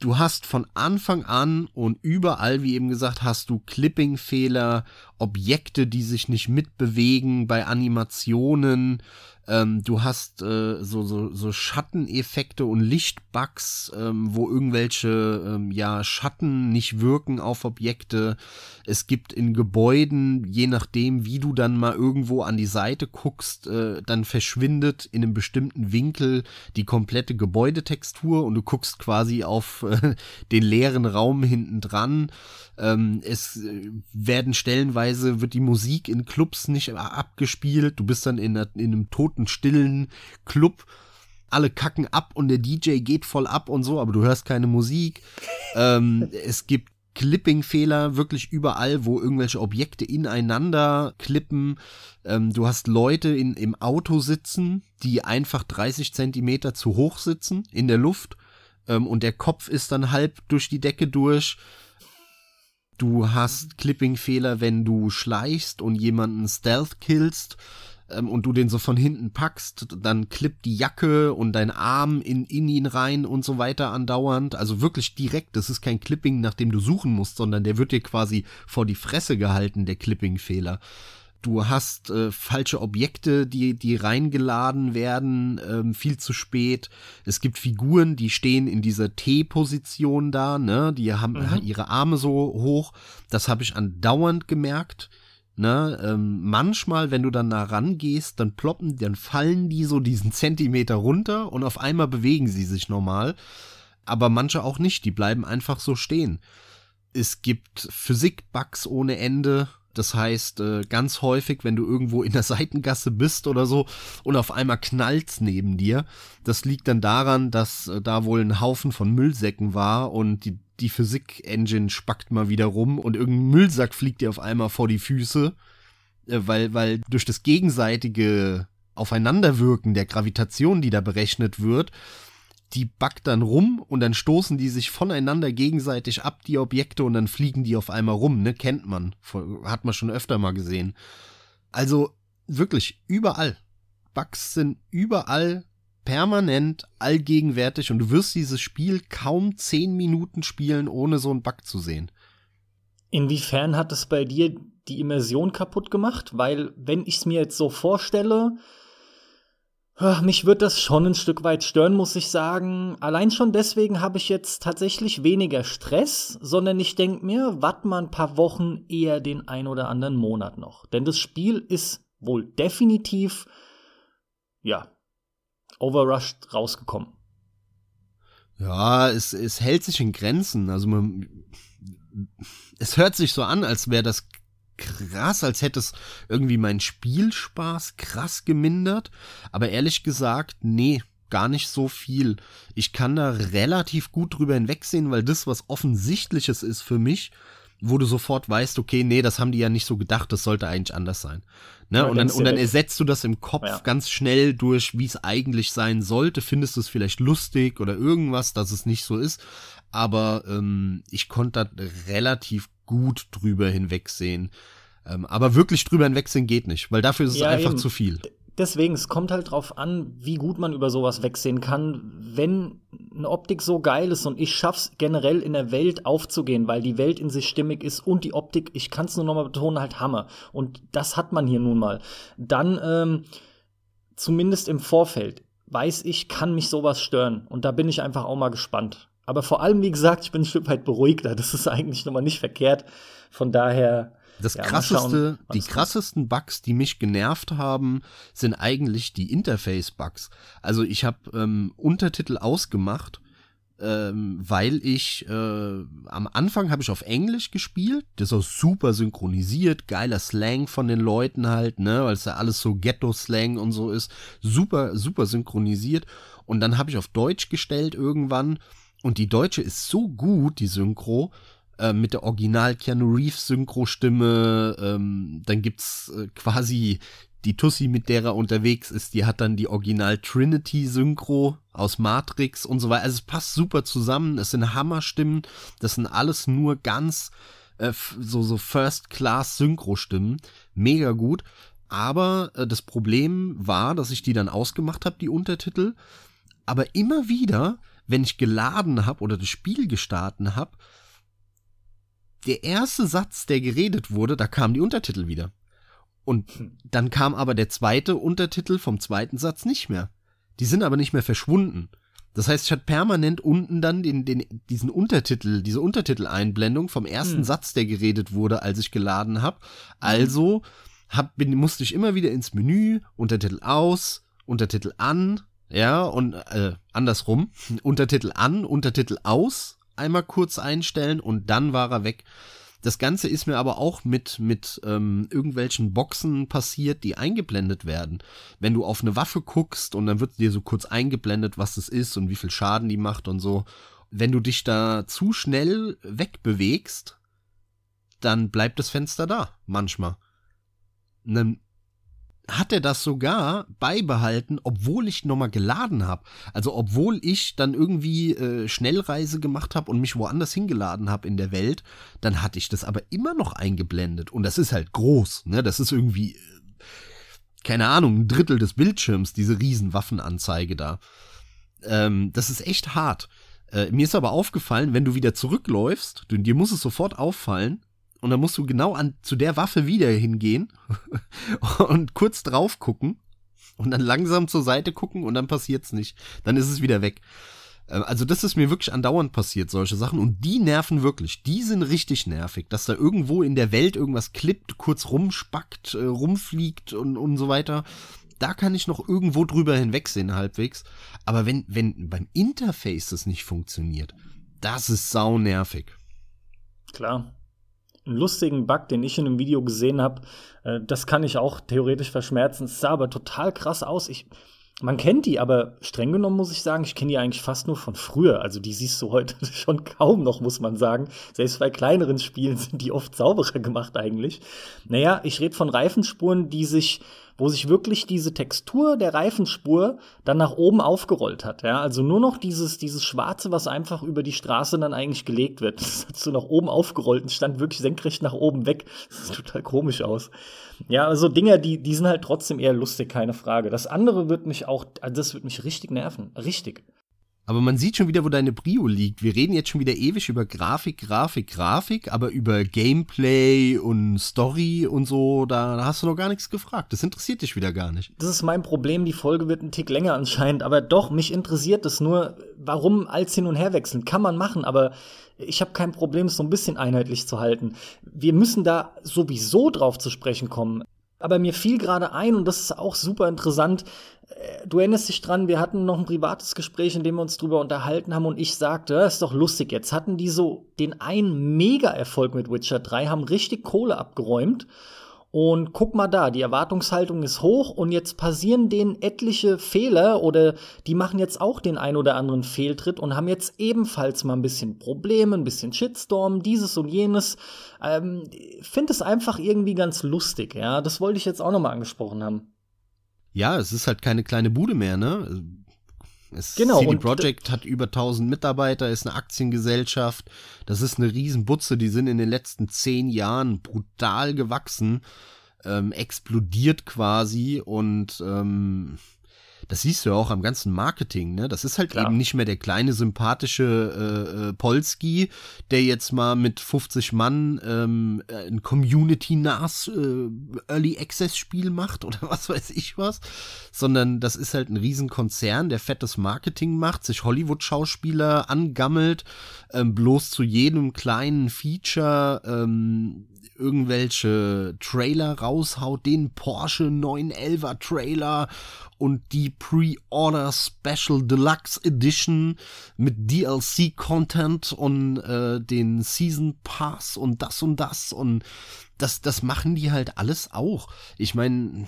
du hast von Anfang an und überall, wie eben gesagt, hast du Clipping-Fehler, Objekte, die sich nicht mitbewegen bei Animationen, ähm, du hast äh, so, so, so Schatteneffekte und Lichtbugs, ähm, wo irgendwelche ähm, ja, Schatten nicht wirken auf Objekte. Es gibt in Gebäuden, je nachdem, wie du dann mal irgendwo an die Seite guckst, äh, dann verschwindet in einem bestimmten Winkel die komplette Gebäudetextur und du guckst quasi auf äh, den leeren Raum hinten dran. Ähm, es äh, werden stellenweise, wird die Musik in Clubs nicht abgespielt. Du bist dann in, in einem toten, stillen Club. Alle kacken ab und der DJ geht voll ab und so, aber du hörst keine Musik. ähm, es gibt Clipping-Fehler wirklich überall, wo irgendwelche Objekte ineinander klippen. Ähm, du hast Leute in, im Auto sitzen, die einfach 30 Zentimeter zu hoch sitzen in der Luft ähm, und der Kopf ist dann halb durch die Decke durch. Du hast Clipping-Fehler, wenn du schleichst und jemanden stealth killst ähm, und du den so von hinten packst, dann klippt die Jacke und dein Arm in, in ihn rein und so weiter andauernd. Also wirklich direkt, das ist kein Clipping, nach dem du suchen musst, sondern der wird dir quasi vor die Fresse gehalten, der Clipping-Fehler. Du hast äh, falsche Objekte, die, die reingeladen werden, ähm, viel zu spät. Es gibt Figuren, die stehen in dieser T-Position da, ne? Die haben mhm. ihre Arme so hoch. Das habe ich andauernd gemerkt. Ne, ähm, manchmal, wenn du dann nah rangehst, dann ploppen, dann fallen die so diesen Zentimeter runter und auf einmal bewegen sie sich normal. Aber manche auch nicht, die bleiben einfach so stehen. Es gibt Physik-Bugs ohne Ende Das heißt, äh, ganz häufig, wenn du irgendwo in der Seitengasse bist oder so und auf einmal knallt's neben dir, das liegt dann daran, dass äh, da wohl ein Haufen von Müllsäcken war und die, die Physik-Engine spackt mal wieder rum und irgendein Müllsack fliegt dir auf einmal vor die Füße, äh, weil, weil durch das gegenseitige Aufeinanderwirken der Gravitation, die da berechnet wird, die backt dann rum und dann stoßen die sich voneinander gegenseitig ab, die Objekte, und dann fliegen die auf einmal rum, ne? Kennt man. Hat man schon öfter mal gesehen. Also wirklich überall. Bugs sind überall permanent allgegenwärtig und du wirst dieses Spiel kaum zehn Minuten spielen, ohne so einen Bug zu sehen. Inwiefern hat es bei dir die Immersion kaputt gemacht? Weil, wenn ich es mir jetzt so vorstelle, mich wird das schon ein Stück weit stören, muss ich sagen. Allein schon deswegen habe ich jetzt tatsächlich weniger Stress, sondern ich denke mir, wart mal ein paar Wochen eher den ein oder anderen Monat noch. Denn das Spiel ist wohl definitiv, ja, overrushed rausgekommen. Ja, es, es hält sich in Grenzen. Also man, es hört sich so an, als wäre das krass, als hätte es irgendwie meinen Spielspaß krass gemindert. Aber ehrlich gesagt, nee, gar nicht so viel. Ich kann da relativ gut drüber hinwegsehen, weil das was Offensichtliches ist für mich, wo du sofort weißt, okay, nee, das haben die ja nicht so gedacht, das sollte eigentlich anders sein. Ne? Und, dann, und dann ersetzt du das im Kopf ja. ganz schnell durch, wie es eigentlich sein sollte. Findest du es vielleicht lustig oder irgendwas, dass es nicht so ist. Aber ähm, ich konnte da relativ gut drüber hinwegsehen. Ähm, aber wirklich drüber hinwegsehen geht nicht, weil dafür ist es ja, einfach eben. zu viel. Deswegen, es kommt halt drauf an, wie gut man über sowas wegsehen kann. Wenn eine Optik so geil ist und ich schaff's generell in der Welt aufzugehen, weil die Welt in sich stimmig ist und die Optik, ich kann's nur nochmal betonen, halt Hammer. Und das hat man hier nun mal. Dann, ähm, zumindest im Vorfeld, weiß ich, kann mich sowas stören. Und da bin ich einfach auch mal gespannt. Aber vor allem, wie gesagt, ich bin ein Stück weit beruhigter. Das ist eigentlich nochmal nicht verkehrt. Von daher. Das ja, krasseste, die krassesten Bugs, die mich genervt haben, sind eigentlich die Interface-Bugs. Also ich habe ähm, Untertitel ausgemacht, ähm, weil ich äh, am Anfang habe ich auf Englisch gespielt, das ist auch super synchronisiert, geiler Slang von den Leuten halt, ne, weil es ja alles so Ghetto-Slang und so ist, super, super synchronisiert. Und dann habe ich auf Deutsch gestellt irgendwann und die deutsche ist so gut, die Synchro, äh, mit der Original Keanu Reeves Synchro-Stimme. Ähm, dann gibt's äh, quasi die Tussi, mit der er unterwegs ist, die hat dann die Original Trinity Synchro aus Matrix und so weiter. Also es passt super zusammen. Es sind Hammerstimmen. Das sind alles nur ganz äh, so, so First-Class-Synchro-Stimmen. Mega gut. Aber äh, das Problem war, dass ich die dann ausgemacht habe, die Untertitel. Aber immer wieder wenn ich geladen habe oder das Spiel gestartet habe, der erste Satz, der geredet wurde, da kamen die Untertitel wieder. Und dann kam aber der zweite Untertitel vom zweiten Satz nicht mehr. Die sind aber nicht mehr verschwunden. Das heißt, ich hatte permanent unten dann den, den, diesen Untertitel, diese Untertiteleinblendung vom ersten hm. Satz, der geredet wurde, als ich geladen habe. Also hab, bin, musste ich immer wieder ins Menü, Untertitel aus, Untertitel an, ja, und äh, andersrum, *laughs* Untertitel an, Untertitel aus, einmal kurz einstellen und dann war er weg. Das Ganze ist mir aber auch mit, mit ähm, irgendwelchen Boxen passiert, die eingeblendet werden. Wenn du auf eine Waffe guckst und dann wird dir so kurz eingeblendet, was das ist und wie viel Schaden die macht und so. Wenn du dich da zu schnell wegbewegst, dann bleibt das Fenster da, manchmal. Und dann hat er das sogar beibehalten, obwohl ich nochmal geladen habe. Also obwohl ich dann irgendwie äh, Schnellreise gemacht habe und mich woanders hingeladen habe in der Welt, dann hatte ich das aber immer noch eingeblendet. Und das ist halt groß, ne? Das ist irgendwie, äh, keine Ahnung, ein Drittel des Bildschirms, diese Riesenwaffenanzeige da. Ähm, das ist echt hart. Äh, mir ist aber aufgefallen, wenn du wieder zurückläufst, dir muss es sofort auffallen, und dann musst du genau an, zu der Waffe wieder hingehen *laughs* und kurz drauf gucken und dann langsam zur Seite gucken und dann passiert's nicht. Dann ist es wieder weg. Ähm, also das ist mir wirklich andauernd passiert, solche Sachen. Und die nerven wirklich. Die sind richtig nervig, dass da irgendwo in der Welt irgendwas klippt, kurz rumspackt, äh, rumfliegt und, und so weiter. Da kann ich noch irgendwo drüber hinwegsehen, halbwegs. Aber wenn, wenn beim Interface das nicht funktioniert, das ist sau nervig. Klar. Einen lustigen Bug, den ich in einem Video gesehen habe. Äh, das kann ich auch theoretisch verschmerzen. Es sah aber total krass aus. Ich, man kennt die, aber streng genommen muss ich sagen, ich kenne die eigentlich fast nur von früher. Also die siehst du heute *laughs* schon kaum noch, muss man sagen. Selbst bei kleineren Spielen sind die oft sauberer gemacht eigentlich. Naja, ich rede von Reifenspuren, die sich wo sich wirklich diese Textur der Reifenspur dann nach oben aufgerollt hat. Ja? Also nur noch dieses, dieses Schwarze, was einfach über die Straße dann eigentlich gelegt wird. *laughs* Das hat so nach oben aufgerollt und stand wirklich senkrecht nach oben weg. Das sieht total komisch aus. Ja, also Dinger, die, die sind halt trotzdem eher lustig, keine Frage. Das andere wird mich auch, also das wird mich richtig nerven. Richtig. Aber man sieht schon wieder, wo deine Brio liegt. Wir reden jetzt schon wieder ewig über Grafik, Grafik, Grafik, aber über Gameplay und Story und so, da hast du noch gar nichts gefragt. Das interessiert dich wieder gar nicht. Das ist mein Problem. Die Folge wird ein Tick länger anscheinend, aber doch, mich interessiert es nur, warum als hin und her wechseln. Kann man machen, aber ich habe kein Problem, es so ein bisschen einheitlich zu halten. Wir müssen da sowieso drauf zu sprechen kommen. Aber mir fiel gerade ein, und das ist auch super interessant, du erinnerst dich dran, wir hatten noch ein privates Gespräch, in dem wir uns drüber unterhalten haben und ich sagte, das ist doch lustig, jetzt hatten die so den einen Mega-Erfolg mit Witcher 3, haben richtig Kohle abgeräumt und guck mal da, die Erwartungshaltung ist hoch und jetzt passieren denen etliche Fehler oder die machen jetzt auch den ein oder anderen Fehltritt und haben jetzt ebenfalls mal ein bisschen Probleme, ein bisschen Shitstorm, dieses und jenes. Ähm, Finde es einfach irgendwie ganz lustig, ja. Das wollte ich jetzt auch nochmal angesprochen haben. Ja, es ist halt keine kleine Bude mehr, ne? Es, genau. CD Projekt hat über 1000 Mitarbeiter, ist eine Aktiengesellschaft. Das ist eine Riesenbutze. Die sind in den letzten zehn Jahren brutal gewachsen, ähm, explodiert quasi und ähm, das siehst du ja auch am ganzen Marketing, ne? Das ist halt Klar. eben nicht mehr der kleine, sympathische äh, äh, Polski, der jetzt mal mit 50 Mann ähm, ein Community-nahes äh, Early Access-Spiel macht oder *laughs* was weiß ich was, sondern das ist halt ein Riesenkonzern, der fettes Marketing macht, sich Hollywood-Schauspieler angammelt, ähm, bloß zu jedem kleinen Feature ähm, irgendwelche Trailer raushaut, den Porsche 911er Trailer und die Pre-Order Special Deluxe Edition mit DLC Content und äh, den Season Pass und das und das und das das machen die halt alles auch. Ich meine,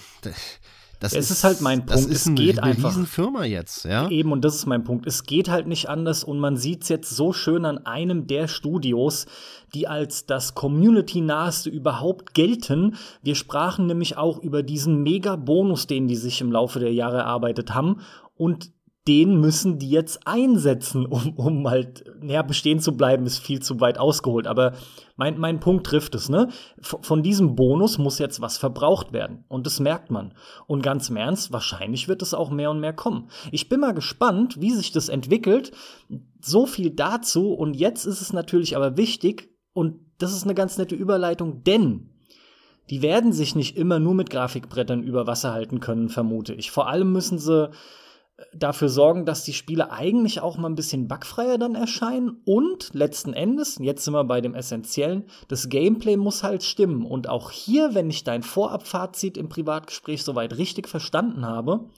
das es ist, ist, halt mein Punkt. Das ist es geht eine einfach. Firma jetzt, ja. Eben, und das ist mein Punkt. Es geht halt nicht anders und man sieht es jetzt so schön an einem der Studios, die als das Community-naheste überhaupt gelten. Wir sprachen nämlich auch über diesen Mega-Bonus, den die sich im Laufe der Jahre erarbeitet haben. Und den müssen die jetzt einsetzen, um, um halt näher bestehen zu bleiben, ist viel zu weit ausgeholt. Aber mein, mein Punkt trifft es, ne? Von diesem Bonus muss jetzt was verbraucht werden. Und das merkt man. Und ganz im Ernst, wahrscheinlich wird es auch mehr und mehr kommen. Ich bin mal gespannt, wie sich das entwickelt. So viel dazu. Und jetzt ist es natürlich aber wichtig, und das ist eine ganz nette Überleitung, denn die werden sich nicht immer nur mit Grafikbrettern über Wasser halten können, vermute ich. Vor allem müssen sie dafür sorgen, dass die Spiele eigentlich auch mal ein bisschen bugfreier dann erscheinen und letzten Endes, jetzt sind wir bei dem Essentiellen, das Gameplay muss halt stimmen. Und auch hier, wenn ich dein Vorabfazit im Privatgespräch soweit richtig verstanden habe,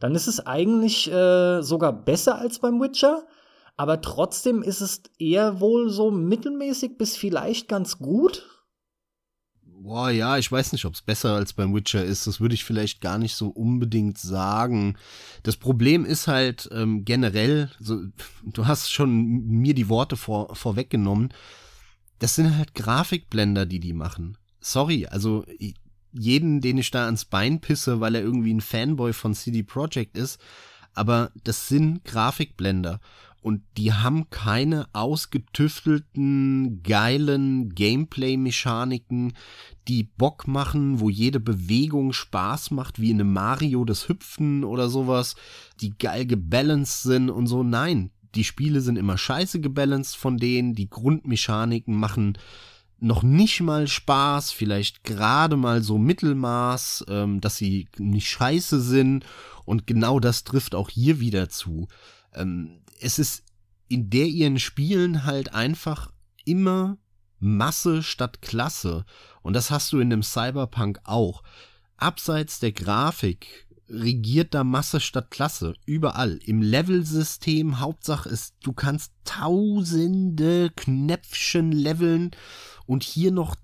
dann ist es eigentlich äh, sogar besser als beim Witcher, aber trotzdem ist es eher wohl so mittelmäßig bis vielleicht ganz gut. Boah, ja, ich weiß nicht, ob es besser als beim Witcher ist. Das würde ich vielleicht gar nicht so unbedingt sagen. Das Problem ist halt ähm, generell, so, du hast schon mir die Worte vor, vorweggenommen. Das sind halt Grafikblender, die die machen. Sorry, also jeden, den ich da ans Bein pisse, weil er irgendwie ein Fanboy von CD Projekt ist, aber das sind Grafikblender und die haben keine ausgetüftelten, geilen Gameplay-Mechaniken, die Bock machen, wo jede Bewegung Spaß macht, wie in einem Mario das Hüpfen oder sowas, die geil gebalanced sind und so. Nein, die Spiele sind immer scheiße gebalanced von denen, die Grundmechaniken machen noch nicht mal Spaß, vielleicht gerade mal so Mittelmaß, ähm, dass sie nicht scheiße sind und genau das trifft auch hier wieder zu. Ähm, es ist in der ihren Spielen halt einfach immer Masse statt Klasse. Und das hast du in dem Cyberpunk auch. Abseits der Grafik regiert da Masse statt Klasse. Überall. Im Levelsystem, Hauptsache ist, du kannst tausende Knäpfchen leveln und hier noch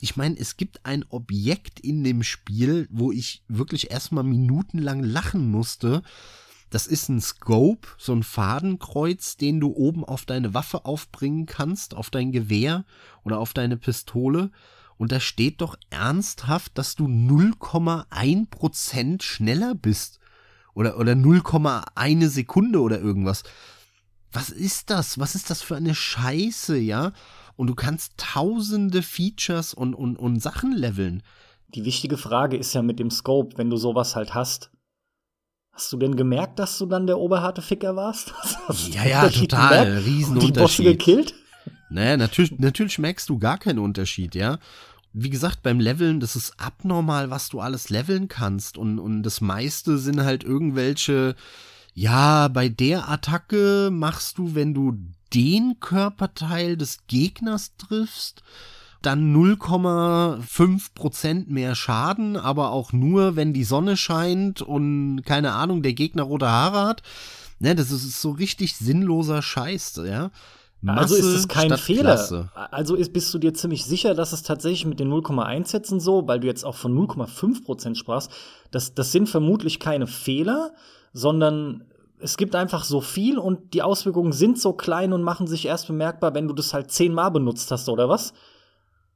ich meine, es gibt ein Objekt in dem Spiel, wo ich wirklich erstmal minutenlang lachen musste. Das ist ein Scope, so ein Fadenkreuz, den du oben auf deine Waffe aufbringen kannst, auf dein Gewehr oder auf deine Pistole. Und da steht doch ernsthaft, dass du 0,1% schneller bist. Oder, oder 0,1 Sekunde oder irgendwas. Was ist das? Was ist das für eine Scheiße, ja? Und du kannst tausende Features und, und, und Sachen leveln. Die wichtige Frage ist ja mit dem Scope, wenn du sowas halt hast. Hast du denn gemerkt, dass du dann der oberharte Ficker warst? *laughs* ja, ja, total. Riesenunterschied. Die Bosse gekillt? Naja, natürlich, natürlich merkst du gar keinen Unterschied, ja wie gesagt, beim Leveln, das ist abnormal, was du alles leveln kannst. Und, und das meiste sind halt irgendwelche, ja, bei der Attacke machst du, wenn du den Körperteil des Gegners triffst, dann 0,5% mehr Schaden, aber auch nur, wenn die Sonne scheint und keine Ahnung, der Gegner rote Haare hat. Ne, das ist so richtig sinnloser Scheiß, ja. Masse also ist es kein Fehler. Klasse. Also ist, bist du dir ziemlich sicher, dass es tatsächlich mit den 0,1 Sätzen so, weil du jetzt auch von 0,5 Prozent sprachst, das, das sind vermutlich keine Fehler, sondern es gibt einfach so viel und die Auswirkungen sind so klein und machen sich erst bemerkbar, wenn du das halt zehnmal benutzt hast, oder was?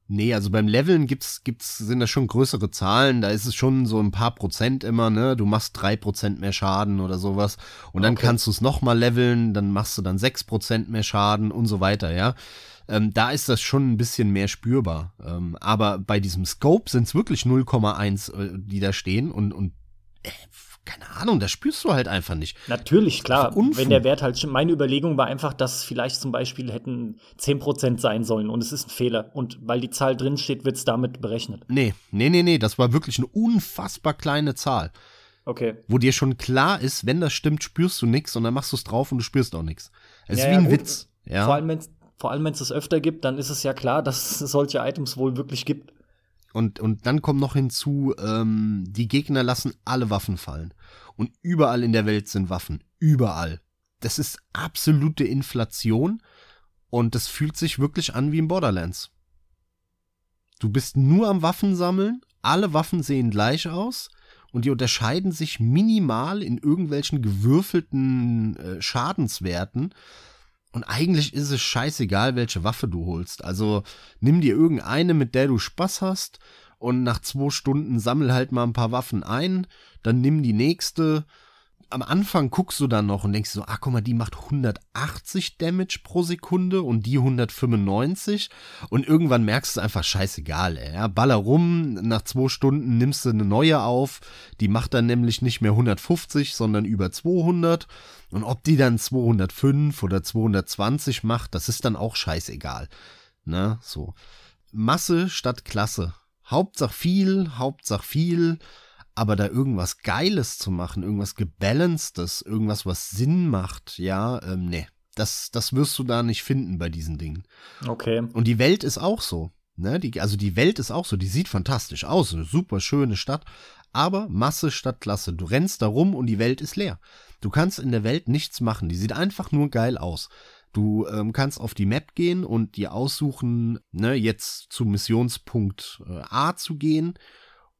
Nee, also beim Leveln gibt's, gibt's, sind das schon größere Zahlen. Da ist es schon so ein paar Prozent immer, ne? Du machst drei Prozent mehr Schaden oder sowas. Und dann okay. kannst du es nochmal leveln, dann machst du dann sechs Prozent mehr Schaden und so weiter, ja. Ähm, da ist das schon ein bisschen mehr spürbar. Ähm, aber bei diesem Scope sind es wirklich 0,1, äh, die da stehen und, und äh, keine Ahnung, das spürst du halt einfach nicht. Natürlich, klar. Wenn der Wert halt, meine Überlegung war einfach, dass vielleicht zum Beispiel hätten 10% sein sollen und es ist ein Fehler. Und weil die Zahl drin steht, wird es damit berechnet. Nee, nee, nee, nee, das war wirklich eine unfassbar kleine Zahl. Okay. Wo dir schon klar ist, wenn das stimmt, spürst du nichts und dann machst du es drauf und du spürst auch nichts. Es ja, ist wie ein ja, Witz. Ja. Vor allem, wenn vor allem, wenn es es öfter gibt, dann ist es ja klar, dass es solche Items wohl wirklich gibt. Und, und dann kommt noch hinzu, ähm, die Gegner lassen alle Waffen fallen. Und überall in der Welt sind Waffen. Überall. Das ist absolute Inflation. Und das fühlt sich wirklich an wie im Borderlands. Du bist nur am Waffen sammeln. Alle Waffen sehen gleich aus. Und die unterscheiden sich minimal in irgendwelchen gewürfelten äh, Schadenswerten. Und eigentlich ist es scheißegal, welche Waffe du holst. Also nimm dir irgendeine, mit der du Spaß hast und nach zwei Stunden sammel halt mal ein paar Waffen ein, dann nimm die nächste am Anfang guckst du dann noch und denkst so, ah, guck mal, die macht 180 Damage pro Sekunde und die 195 und irgendwann merkst du einfach scheißegal, ey. Baller rum, nach zwei Stunden nimmst du eine neue auf, die macht dann nämlich nicht mehr 150, sondern über 200 und ob die dann 205 oder 220 macht, das ist dann auch scheißegal, ne, so. Masse statt Klasse. Hauptsache viel, Hauptsache viel, aber da irgendwas Geiles zu machen, irgendwas Gebalancedes, irgendwas, was Sinn macht, ja, ähm, nee. Das, das wirst du da nicht finden bei diesen Dingen. Okay. Und die Welt ist auch so. Ne? Die, also die Welt ist auch so, die sieht fantastisch aus, eine super schöne Stadt, aber Masse statt Klasse. Du rennst da rum und die Welt ist leer. Du kannst in der Welt nichts machen, die sieht einfach nur geil aus. Du ähm, kannst auf die Map gehen und dir aussuchen, ne, jetzt zu Missionspunkt äh, A zu gehen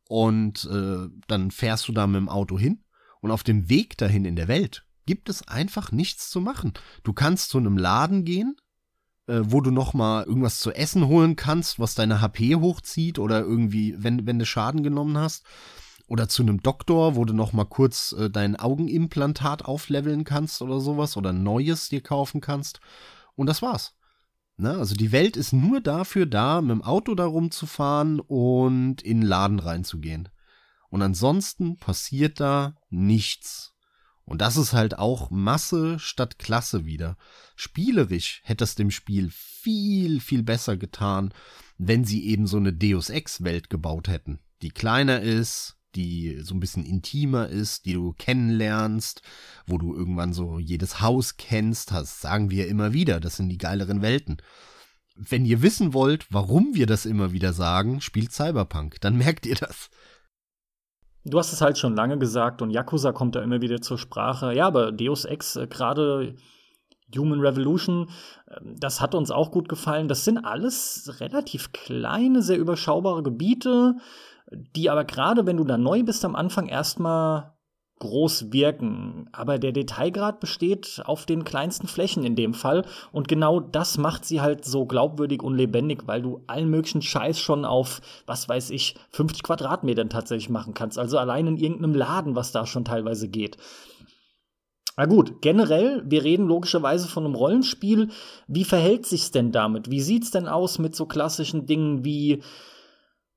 und äh, dann fährst du da mit dem Auto hin und auf dem Weg dahin in der Welt gibt es einfach nichts zu machen. Du kannst zu einem Laden gehen, äh, wo du noch mal irgendwas zu essen holen kannst, was deine HP hochzieht oder irgendwie, wenn, wenn du Schaden genommen hast. Oder zu einem Doktor, wo du noch mal kurz äh, dein Augenimplantat aufleveln kannst oder sowas oder neues dir kaufen kannst. Und das war's. Ne? Also die Welt ist nur dafür da, mit dem Auto da rumzufahren und in den Laden reinzugehen. Und ansonsten passiert da nichts. Und das ist halt auch Masse statt Klasse wieder. Spielerisch hätte es dem Spiel viel, viel besser getan, wenn sie eben so eine Deus Ex-Welt gebaut hätten, die kleiner ist, die so ein bisschen intimer ist, die du kennenlernst, wo du irgendwann so jedes Haus kennst, das sagen wir immer wieder, das sind die geileren Welten. Wenn ihr wissen wollt, warum wir das immer wieder sagen, spielt Cyberpunk, dann merkt ihr das. du hast es halt schon lange gesagt und Yakuza kommt da immer wieder zur Sprache. Ja, aber Deus Ex, äh, gerade Human Revolution, äh, das hat uns auch gut gefallen. Das sind alles relativ kleine, sehr überschaubare Gebiete, die aber gerade, wenn du da neu bist, am Anfang erstmal groß wirken. Aber der Detailgrad besteht auf den kleinsten Flächen in dem Fall. Und genau das macht sie halt so glaubwürdig und lebendig, weil du allen möglichen Scheiß schon auf, was weiß ich, 50 Quadratmetern tatsächlich machen kannst. Also allein in irgendeinem Laden, was da schon teilweise geht. Na gut, generell, wir reden logischerweise von einem Rollenspiel. Wie verhält sich's denn damit? Wie sieht's denn aus mit so klassischen Dingen wie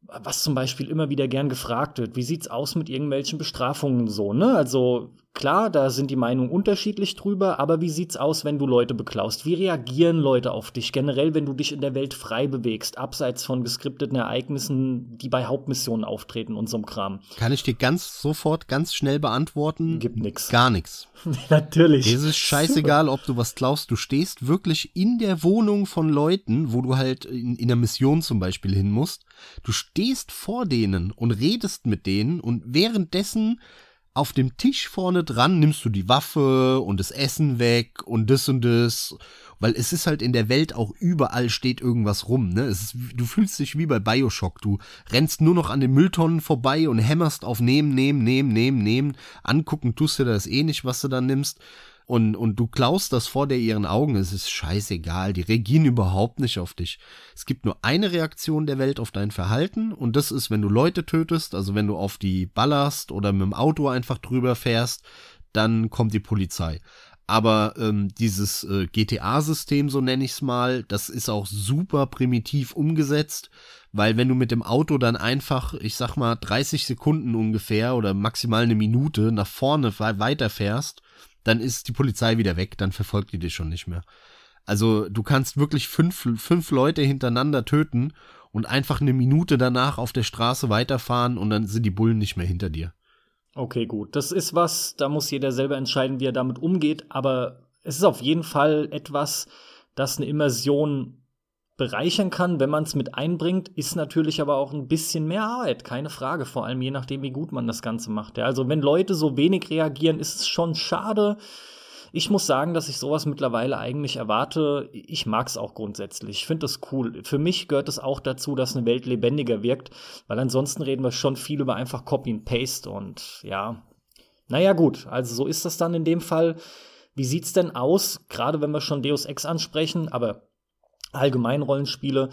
was zum Beispiel immer wieder gern gefragt wird, wie sieht's aus mit irgendwelchen Bestrafungen so, ne? Also klar, da sind die Meinungen unterschiedlich drüber, aber wie sieht's aus, wenn du Leute beklaust? Wie reagieren Leute auf dich? Generell, wenn du dich in der Welt frei bewegst, abseits von geskripteten Ereignissen, die bei Hauptmissionen auftreten und so einem Kram. Kann ich dir ganz sofort, ganz schnell beantworten? Gibt nix. Gar nix. *laughs* Natürlich. Es ist scheißegal, ob du was klaust. Du stehst wirklich in der Wohnung von Leuten, wo du halt in, in der Mission zum Beispiel hin musst. Du stehst vor denen und redest mit denen und währenddessen auf dem Tisch vorne dran nimmst du die Waffe und das Essen weg und das und das, weil es ist halt in der Welt auch überall steht irgendwas rum, ne? Ist, du fühlst dich wie bei Bioshock, du rennst nur noch an den Mülltonnen vorbei und hämmerst auf nehmen, nehmen, nehmen, nehmen, nehmen, angucken tust du das eh nicht, was du dann nimmst und, und du klaust das vor der ihren Augen, es ist scheißegal, die reagieren überhaupt nicht auf dich. Es gibt nur eine Reaktion der Welt auf dein Verhalten und das ist, wenn du Leute tötest, also wenn du auf die ballerst oder mit dem Auto einfach drüber fährst, dann kommt die Polizei. Aber ähm, dieses äh, GTA-System, so nenne ich es mal, das ist auch super primitiv umgesetzt, weil wenn du mit dem Auto dann einfach, ich sag mal, 30 Sekunden ungefähr oder maximal eine Minute nach vorne weiterfährst, dann ist die Polizei wieder weg, dann verfolgt die dich schon nicht mehr. Also du kannst wirklich fünf, fünf Leute hintereinander töten und einfach eine Minute danach auf der Straße weiterfahren und dann sind die Bullen nicht mehr hinter dir. Okay, gut. Das ist was, da muss jeder selber entscheiden, wie er damit umgeht, aber es ist auf jeden Fall etwas, das eine Immersion bereichern kann, wenn man es mit einbringt, ist natürlich aber auch ein bisschen mehr Arbeit, keine Frage, vor allem je nachdem, wie gut man das Ganze macht. Ja. Also wenn Leute so wenig reagieren, ist es schon schade. Ich muss sagen, dass ich sowas mittlerweile eigentlich erwarte. Ich mag es auch grundsätzlich. Ich finde das cool. Für mich gehört es auch dazu, dass eine Welt lebendiger wirkt, weil ansonsten reden wir schon viel über einfach Copy and Paste und ja. Naja, gut, also so ist das dann in dem Fall. Wie sieht's denn aus, gerade wenn wir schon Deus Ex ansprechen, aber Allgemeinrollenspiele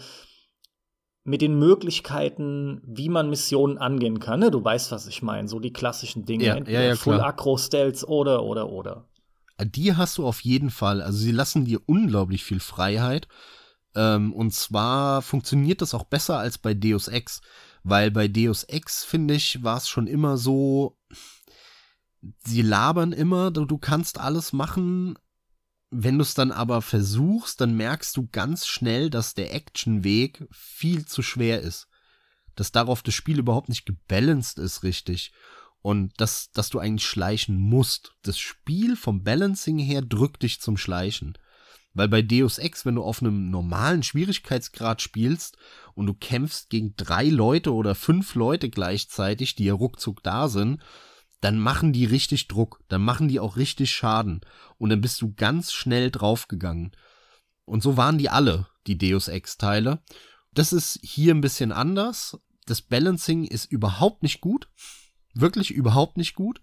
mit den Möglichkeiten, wie man Missionen angehen kann. Ne? Du weißt, was ich meine. So die klassischen Dinge. Ja, ja, ja, Full Acro Stealth oder, oder, oder. Die hast du auf jeden Fall. Also sie lassen dir unglaublich viel Freiheit. Ähm, und zwar funktioniert das auch besser als bei Deus Ex. Weil bei Deus Ex, finde ich, war es schon immer so, sie labern immer, du kannst alles machen, wenn du es dann aber versuchst, dann merkst du ganz schnell, dass der Actionweg viel zu schwer ist. Dass darauf das Spiel überhaupt nicht gebalanced ist richtig. Und dass, dass du eigentlich schleichen musst. Das Spiel vom Balancing her drückt dich zum Schleichen. Weil bei Deus Ex, wenn du auf einem normalen Schwierigkeitsgrad spielst und du kämpfst gegen drei Leute oder fünf Leute gleichzeitig, die ja ruckzuck da sind, dann machen die richtig Druck, dann machen die auch richtig Schaden und dann bist du ganz schnell draufgegangen. Und so waren die alle, die Deus Ex Teile. Das ist hier ein bisschen anders. Das Balancing ist überhaupt nicht gut. Wirklich überhaupt nicht gut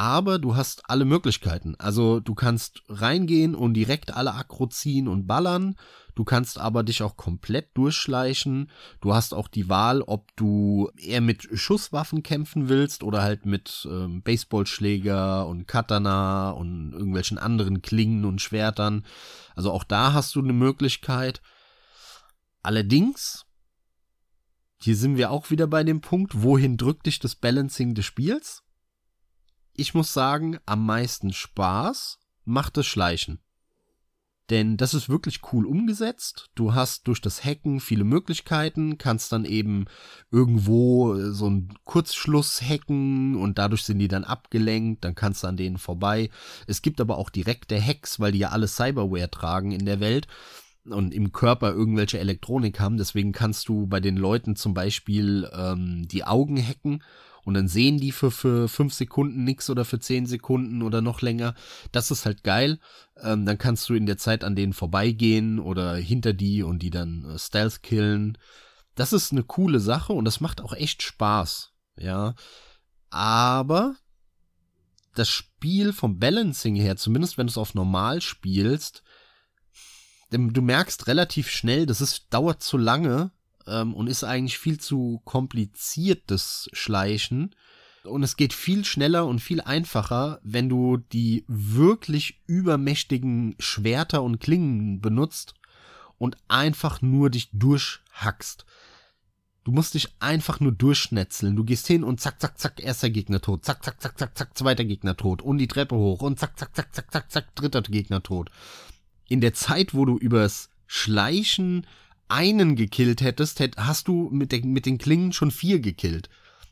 aber du hast alle Möglichkeiten. Also du kannst reingehen und direkt alle Akro ziehen und ballern. Du kannst aber dich auch komplett durchschleichen. Du hast auch die Wahl, ob du eher mit Schusswaffen kämpfen willst oder halt mit ähm, Baseballschläger und Katana und irgendwelchen anderen Klingen und Schwertern. Also auch da hast du eine Möglichkeit. Allerdings, hier sind wir auch wieder bei dem Punkt, wohin drückt dich das Balancing des Spiels? Ich muss sagen, am meisten Spaß macht das Schleichen. Denn das ist wirklich cool umgesetzt. Du hast durch das Hacken viele Möglichkeiten, kannst dann eben irgendwo äh, so einen Kurzschluss hacken und dadurch sind die dann abgelenkt, dann kannst du an denen vorbei. Es gibt aber auch direkte Hacks, weil die ja alle Cyberware tragen in der Welt und im Körper irgendwelche Elektronik haben. Deswegen kannst du bei den Leuten zum Beispiel ähm, die Augen hacken und dann sehen die für, für fünf Sekunden nix oder für zehn Sekunden oder noch länger. Das ist halt geil. Ähm, dann kannst du in der Zeit an denen vorbeigehen oder hinter die und die dann äh, Stealth killen. Das ist eine coole Sache und das macht auch echt Spaß. Ja. Aber das Spiel vom Balancing her, zumindest wenn du es auf normal spielst, du merkst relativ schnell, das ist, dauert zu lange ähm, und ist eigentlich viel zu kompliziert, das Schleichen. Und es geht viel schneller und viel einfacher, wenn du die wirklich übermächtigen Schwerter und Klingen benutzt und einfach nur dich durchhackst. Du musst dich einfach nur durchschnetzeln. Du gehst hin und zack, zack, zack, erster Gegner tot. Zack, zack, zack, zack, zack, zweiter Gegner tot. Und die Treppe hoch. Und zack, zack, zack, zack, zack, zack, dritter Gegner tot. In der Zeit, wo du übers Schleichen einen gekillt hättest, hätt, hast du mit, der, mit den Klingen schon vier gekillt.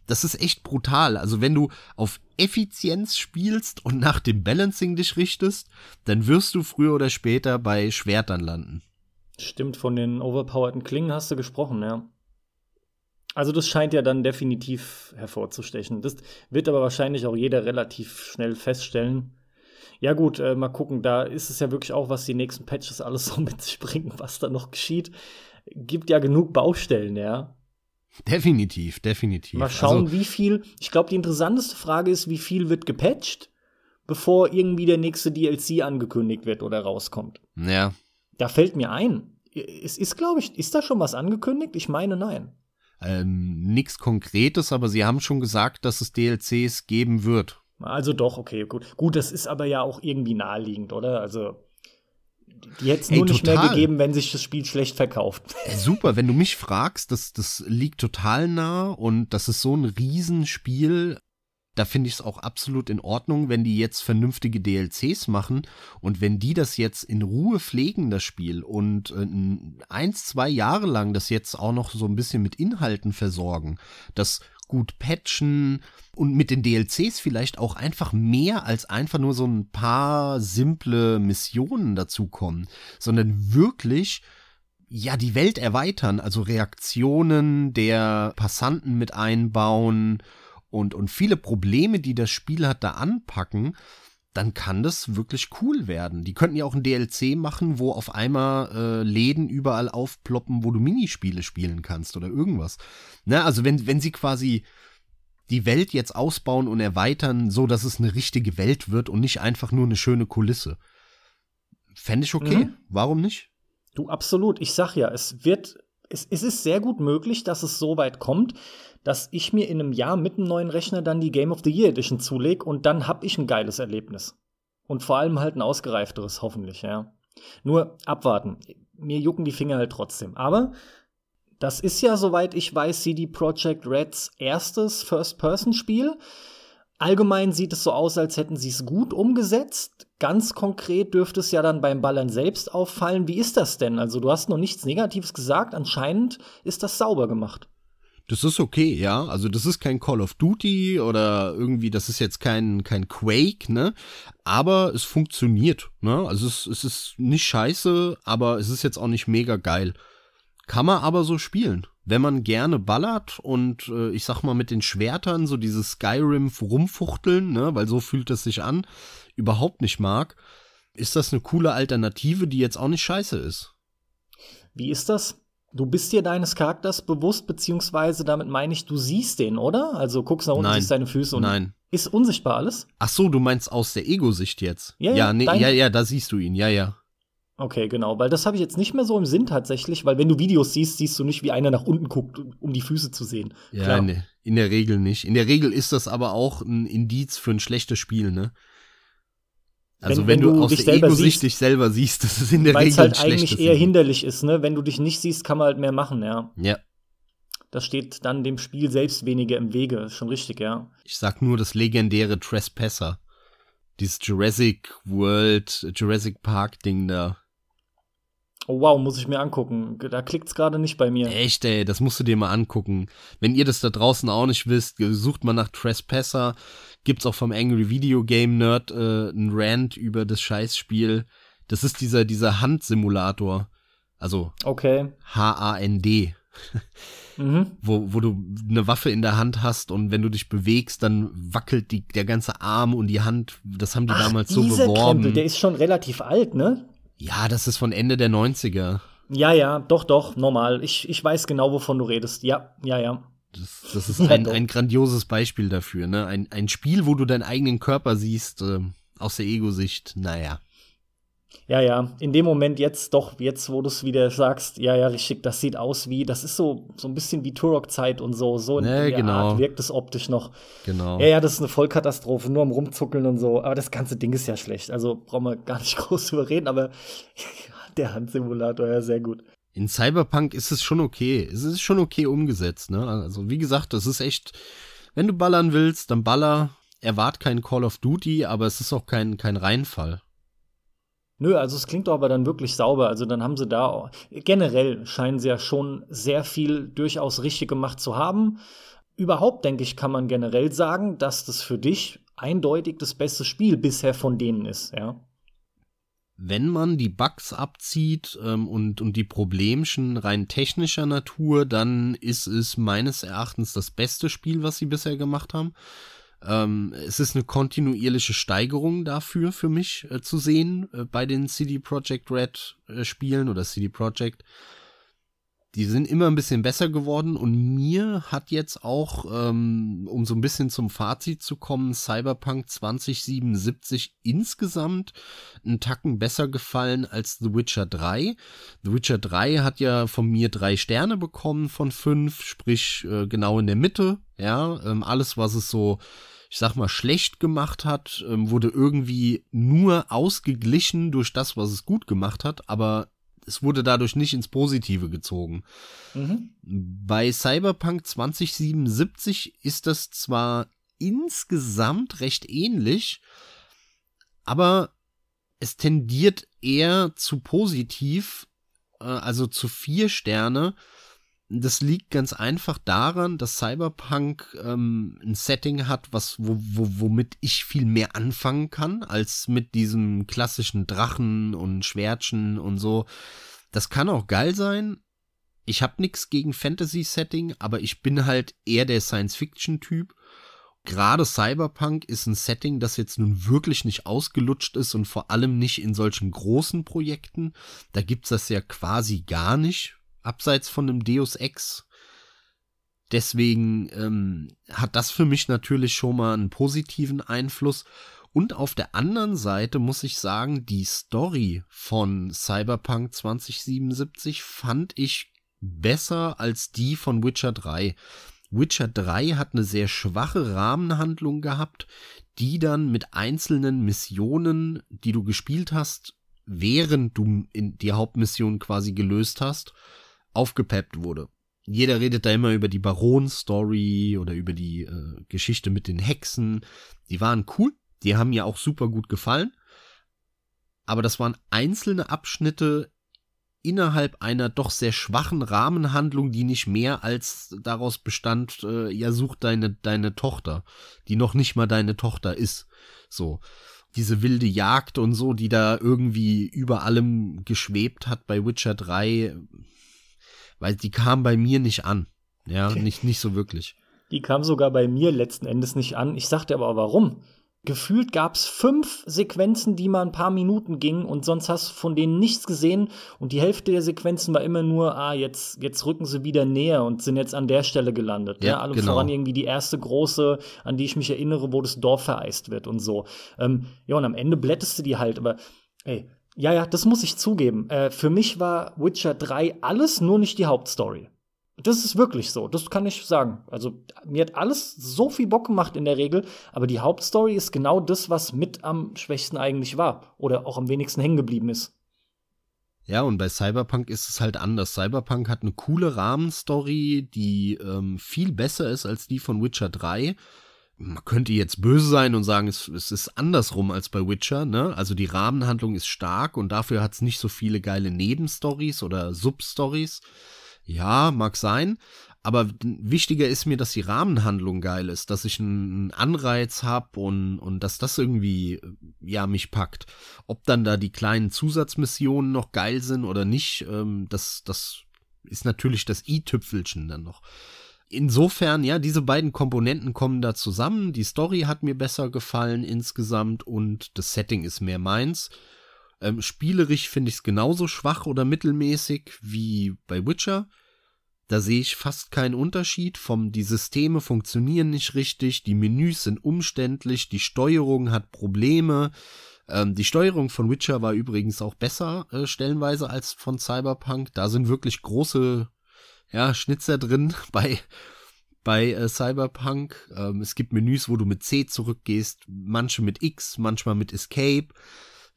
Das ist echt brutal. Also wenn du auf Effizienz spielst und nach dem Balancing dich richtest, dann wirst du früher oder später bei Schwertern landen. Stimmt, von den overpowerten Klingen hast du gesprochen, ja. Also das scheint ja dann definitiv hervorzustechen. Das wird aber wahrscheinlich auch jeder relativ schnell feststellen. Ja gut, äh, mal gucken, da ist es ja wirklich auch, was die nächsten Patches alles so *laughs* mit sich bringen, was da noch geschieht gibt ja genug Baustellen, ja. Definitiv, definitiv. Mal schauen, also, wie viel. Ich glaube, die interessanteste Frage ist, wie viel wird gepatcht, bevor irgendwie der nächste DLC angekündigt wird oder rauskommt. Ja. Da fällt mir ein. Es ist, glaube ich, ist da schon was angekündigt? Ich meine, nein. Ähm, nichts Konkretes, aber sie haben schon gesagt, dass es DLCs geben wird. Also doch, okay, gut. Gut, das ist aber ja auch irgendwie naheliegend, oder? Also die hätte es nur nicht mehr gegeben, wenn sich das Spiel schlecht verkauft. *laughs* Super, wenn du mich fragst, das, das liegt total nah und das ist so ein Riesenspiel. Da finde ich es auch absolut in Ordnung, wenn die jetzt vernünftige DLCs machen und wenn die das jetzt in Ruhe pflegen, das Spiel, und äh, eins, zwei Jahre lang das jetzt auch noch so ein bisschen mit Inhalten versorgen, das gut patchen und mit den DLCs vielleicht auch einfach mehr als einfach nur so ein paar simple Missionen dazukommen, sondern wirklich ja die Welt erweitern, also Reaktionen der Passanten mit einbauen und und viele Probleme, die das Spiel hat, da anpacken dann kann das wirklich cool werden. Die könnten ja auch ein DLC machen, wo auf einmal äh, Läden überall aufploppen, wo du Minispiele spielen kannst oder irgendwas. Ne, also wenn, wenn sie quasi die Welt jetzt ausbauen und erweitern, so dass es eine richtige Welt wird und nicht einfach nur eine schöne Kulisse. Fände ich okay. Mhm. Warum nicht? Du, absolut. Ich sag ja, es wird, es, es ist sehr gut möglich, dass es so weit kommt, dass ich mir in einem Jahr mit einem neuen Rechner dann die Game of the Year Edition zulege und dann hab ich ein geiles Erlebnis. Und vor allem halt ein ausgereifteres, hoffentlich, ja. Nur abwarten. Mir jucken die Finger halt trotzdem. Aber das ist ja, soweit ich weiß, CD Projekt Reds erstes First-Person-Spiel. Allgemein sieht es so aus, als hätten sie es gut umgesetzt. Ganz konkret dürfte es ja dann beim Ballern selbst auffallen. Wie ist das denn? Also, du hast noch nichts Negatives gesagt. Anscheinend ist das sauber gemacht. Das ist okay, ja. Also das ist kein Call of Duty oder irgendwie, das ist jetzt kein, kein Quake, ne? Aber es funktioniert, ne? Also es, es ist nicht scheiße, aber es ist jetzt auch nicht mega geil. Kann man aber so spielen. Wenn man gerne ballert und äh, ich sag mal mit den Schwertern so dieses Skyrim rumfuchteln, ne, weil so fühlt es sich an, überhaupt nicht mag, ist das eine coole Alternative, die jetzt auch nicht scheiße ist. Wie ist das? Du bist dir deines Charakters bewusst, beziehungsweise damit meine ich, du siehst den, oder? Also guckst nach unten, Nein. siehst deine Füße und Nein. ist unsichtbar alles? Ach so, du meinst aus der Ego-Sicht jetzt? Ja, ja, nee, ja, ja, da siehst du ihn, ja, ja. Okay, genau, weil das habe ich jetzt nicht mehr so im Sinn tatsächlich, weil wenn du Videos siehst, siehst du nicht, wie einer nach unten guckt, um die Füße zu sehen. Ja, Klar. Nee, in der Regel nicht. In der Regel ist das aber auch ein Indiz für ein schlechtes Spiel, ne? Also wenn, wenn, wenn du, aus der Ego-Sicht dich selber siehst, *laughs* das ist in der Regel halt eigentlich eher hinderlich ist, ne? Wenn du dich nicht siehst, kann man halt mehr machen, ja. Ja. Das steht dann dem Spiel selbst weniger im Wege, ist schon richtig, ja. Ich sag nur das legendäre Trespasser. Dieses Jurassic World, Jurassic Park Ding da. Oh wow, muss ich mir angucken. Da klickt's gerade nicht bei mir. Echt, ey, das musst du dir mal angucken. Wenn ihr das da draußen auch nicht wisst, sucht mal nach Trespasser. Gibt's auch vom Angry Video Game Nerd äh, einen Rant über das Scheißspiel. Das ist dieser, dieser Handsimulator. Also okay. H-A-N-D. *laughs* mhm. wo, wo du eine Waffe in der Hand hast und wenn du dich bewegst, dann wackelt die, der ganze Arm und die Hand. Das haben die Ach, damals so beworben. Krempel, der ist schon relativ alt, ne? Ja, das ist von Ende der 90er. Ja, ja, doch, doch, normal. Ich, ich weiß genau, wovon du redest. Ja, ja, ja. Das, das ist ein, ein grandioses Beispiel dafür, ne? Ein, ein Spiel, wo du deinen eigenen Körper siehst, äh, aus der Ego-Sicht, naja. Ja, ja, in dem Moment jetzt doch, jetzt wo du es wieder sagst, ja, ja, richtig, das sieht aus wie, das ist so, so ein bisschen wie Turok-Zeit und so, so in nee, der genau. Art wirkt es optisch noch. Genau. Ja, ja, das ist eine Vollkatastrophe, nur am Rumzuckeln und so, aber das ganze Ding ist ja schlecht, also brauchen wir gar nicht *laughs* groß drüber reden, aber *laughs* der Handsimulator, ja, sehr gut. In Cyberpunk ist es schon okay, es ist schon okay umgesetzt, ne, also wie gesagt, das ist echt, wenn du ballern willst, dann baller, erwart kein Call of Duty, aber es ist auch kein, kein Reinfall. Nö, also es klingt doch aber dann wirklich sauber. Also dann haben sie da generell scheinen sie ja schon sehr viel durchaus richtig gemacht zu haben. Überhaupt denke ich, kann man generell sagen, dass das für dich eindeutig das beste Spiel bisher von denen ist, ja. Wenn man die Bugs abzieht ähm, und, und die Problemchen rein technischer Natur, dann ist es meines Erachtens das beste Spiel, was sie bisher gemacht haben. Ähm, es ist eine kontinuierliche Steigerung dafür für mich äh, zu sehen äh, bei den CD Projekt Red äh, Spielen oder CD Projekt. Die sind immer ein bisschen besser geworden und mir hat jetzt auch, ähm, um so ein bisschen zum Fazit zu kommen, Cyberpunk 2077 insgesamt einen Tacken besser gefallen als The Witcher 3. The Witcher 3 hat ja von mir drei Sterne bekommen von fünf, sprich äh, genau in der Mitte. Ja, ähm, alles, was es so ich sag mal, schlecht gemacht hat, ähm, wurde irgendwie nur ausgeglichen durch das, was es gut gemacht hat, aber es wurde dadurch nicht ins Positive gezogen. Mhm. Bei Cyberpunk 2077 ist das zwar insgesamt recht ähnlich, aber es tendiert eher zu positiv, äh, also zu vier Sterne, das liegt ganz einfach daran, dass Cyberpunk ähm, ein Setting hat, was, wo, wo, womit ich viel mehr anfangen kann, als mit diesem klassischen Drachen und Schwertchen und so. Das kann auch geil sein. Ich habe nichts gegen Fantasy-Setting, aber ich bin halt eher der Science-Fiction-Typ. Gerade Cyberpunk ist ein Setting, das jetzt nun wirklich nicht ausgelutscht ist und vor allem nicht in solchen großen Projekten. Da gibt's das ja quasi gar nicht abseits von einem Deus Ex. Deswegen ähm, hat das für mich natürlich schon mal einen positiven Einfluss. Und auf der anderen Seite muss ich sagen, die Story von Cyberpunk 2077 fand ich besser als die von Witcher 3. Witcher 3 hat eine sehr schwache Rahmenhandlung gehabt, die dann mit einzelnen Missionen, die du gespielt hast, während du die Hauptmission quasi gelöst hast, aufgepeppt wurde. Jeder redet da immer über die Baron-Story oder über die äh, Geschichte mit den Hexen. Die waren cool, die haben mir auch super gut gefallen. Aber das waren einzelne Abschnitte innerhalb einer doch sehr schwachen Rahmenhandlung, die nicht mehr als daraus bestand, äh, ja, such deine, deine Tochter, die noch nicht mal deine Tochter ist. So. Diese wilde Jagd und so, die da irgendwie über allem geschwebt hat bei Witcher 3, weil die kam bei mir nicht an. Ja, nicht, nicht so wirklich. Die kam sogar bei mir letzten Endes nicht an. Ich sagte aber, warum? Gefühlt gab es fünf Sequenzen, die mal ein paar Minuten gingen und sonst hast du von denen nichts gesehen und die Hälfte der Sequenzen war immer nur, ah, jetzt, jetzt rücken sie wieder näher und sind jetzt an der Stelle gelandet. Ja, ja allem genau. voran irgendwie die erste große, an die ich mich erinnere, wo das Dorf vereist wird und so. Ähm, ja, und am Ende blättest du die halt, aber ey, ja, ja, das muss ich zugeben. Äh, für mich war Witcher 3 alles, nur nicht die Hauptstory. Das ist wirklich so, das kann ich sagen. Also mir hat alles so viel Bock gemacht in der Regel, aber die Hauptstory ist genau das, was mit am schwächsten eigentlich war oder auch am wenigsten hängen geblieben ist. Ja, und bei Cyberpunk ist es halt anders. Cyberpunk hat eine coole Rahmenstory, die ähm, viel besser ist als die von Witcher 3 man könnte jetzt böse sein und sagen, es, es, ist andersrum als bei Witcher, ne? Also die Rahmenhandlung ist stark und dafür hat es nicht so viele geile Nebenstories oder Substories. Ja, mag sein. Aber wichtiger ist mir, dass die Rahmenhandlung geil ist, dass ich einen Anreiz habe und, und dass das irgendwie, ja, mich packt. Ob dann da die kleinen Zusatzmissionen noch geil sind oder nicht, ähm, das, das ist natürlich das i-Tüpfelchen dann noch. Insofern, ja, diese beiden Komponenten kommen da zusammen. Die Story hat mir besser gefallen insgesamt und das Setting ist mehr meins. Ähm, spielerisch finde ich es genauso schwach oder mittelmäßig wie bei Witcher. Da sehe ich fast keinen Unterschied. Vom, die Systeme funktionieren nicht richtig, die Menüs sind umständlich, die Steuerung hat Probleme. Ähm, die Steuerung von Witcher war übrigens auch besser äh, stellenweise als von Cyberpunk. Da sind wirklich große ja, Schnitzer drin *laughs* bei bei äh, Cyberpunk. Ähm, es gibt Menüs, wo du mit C zurückgehst, manche mit X, manchmal mit Escape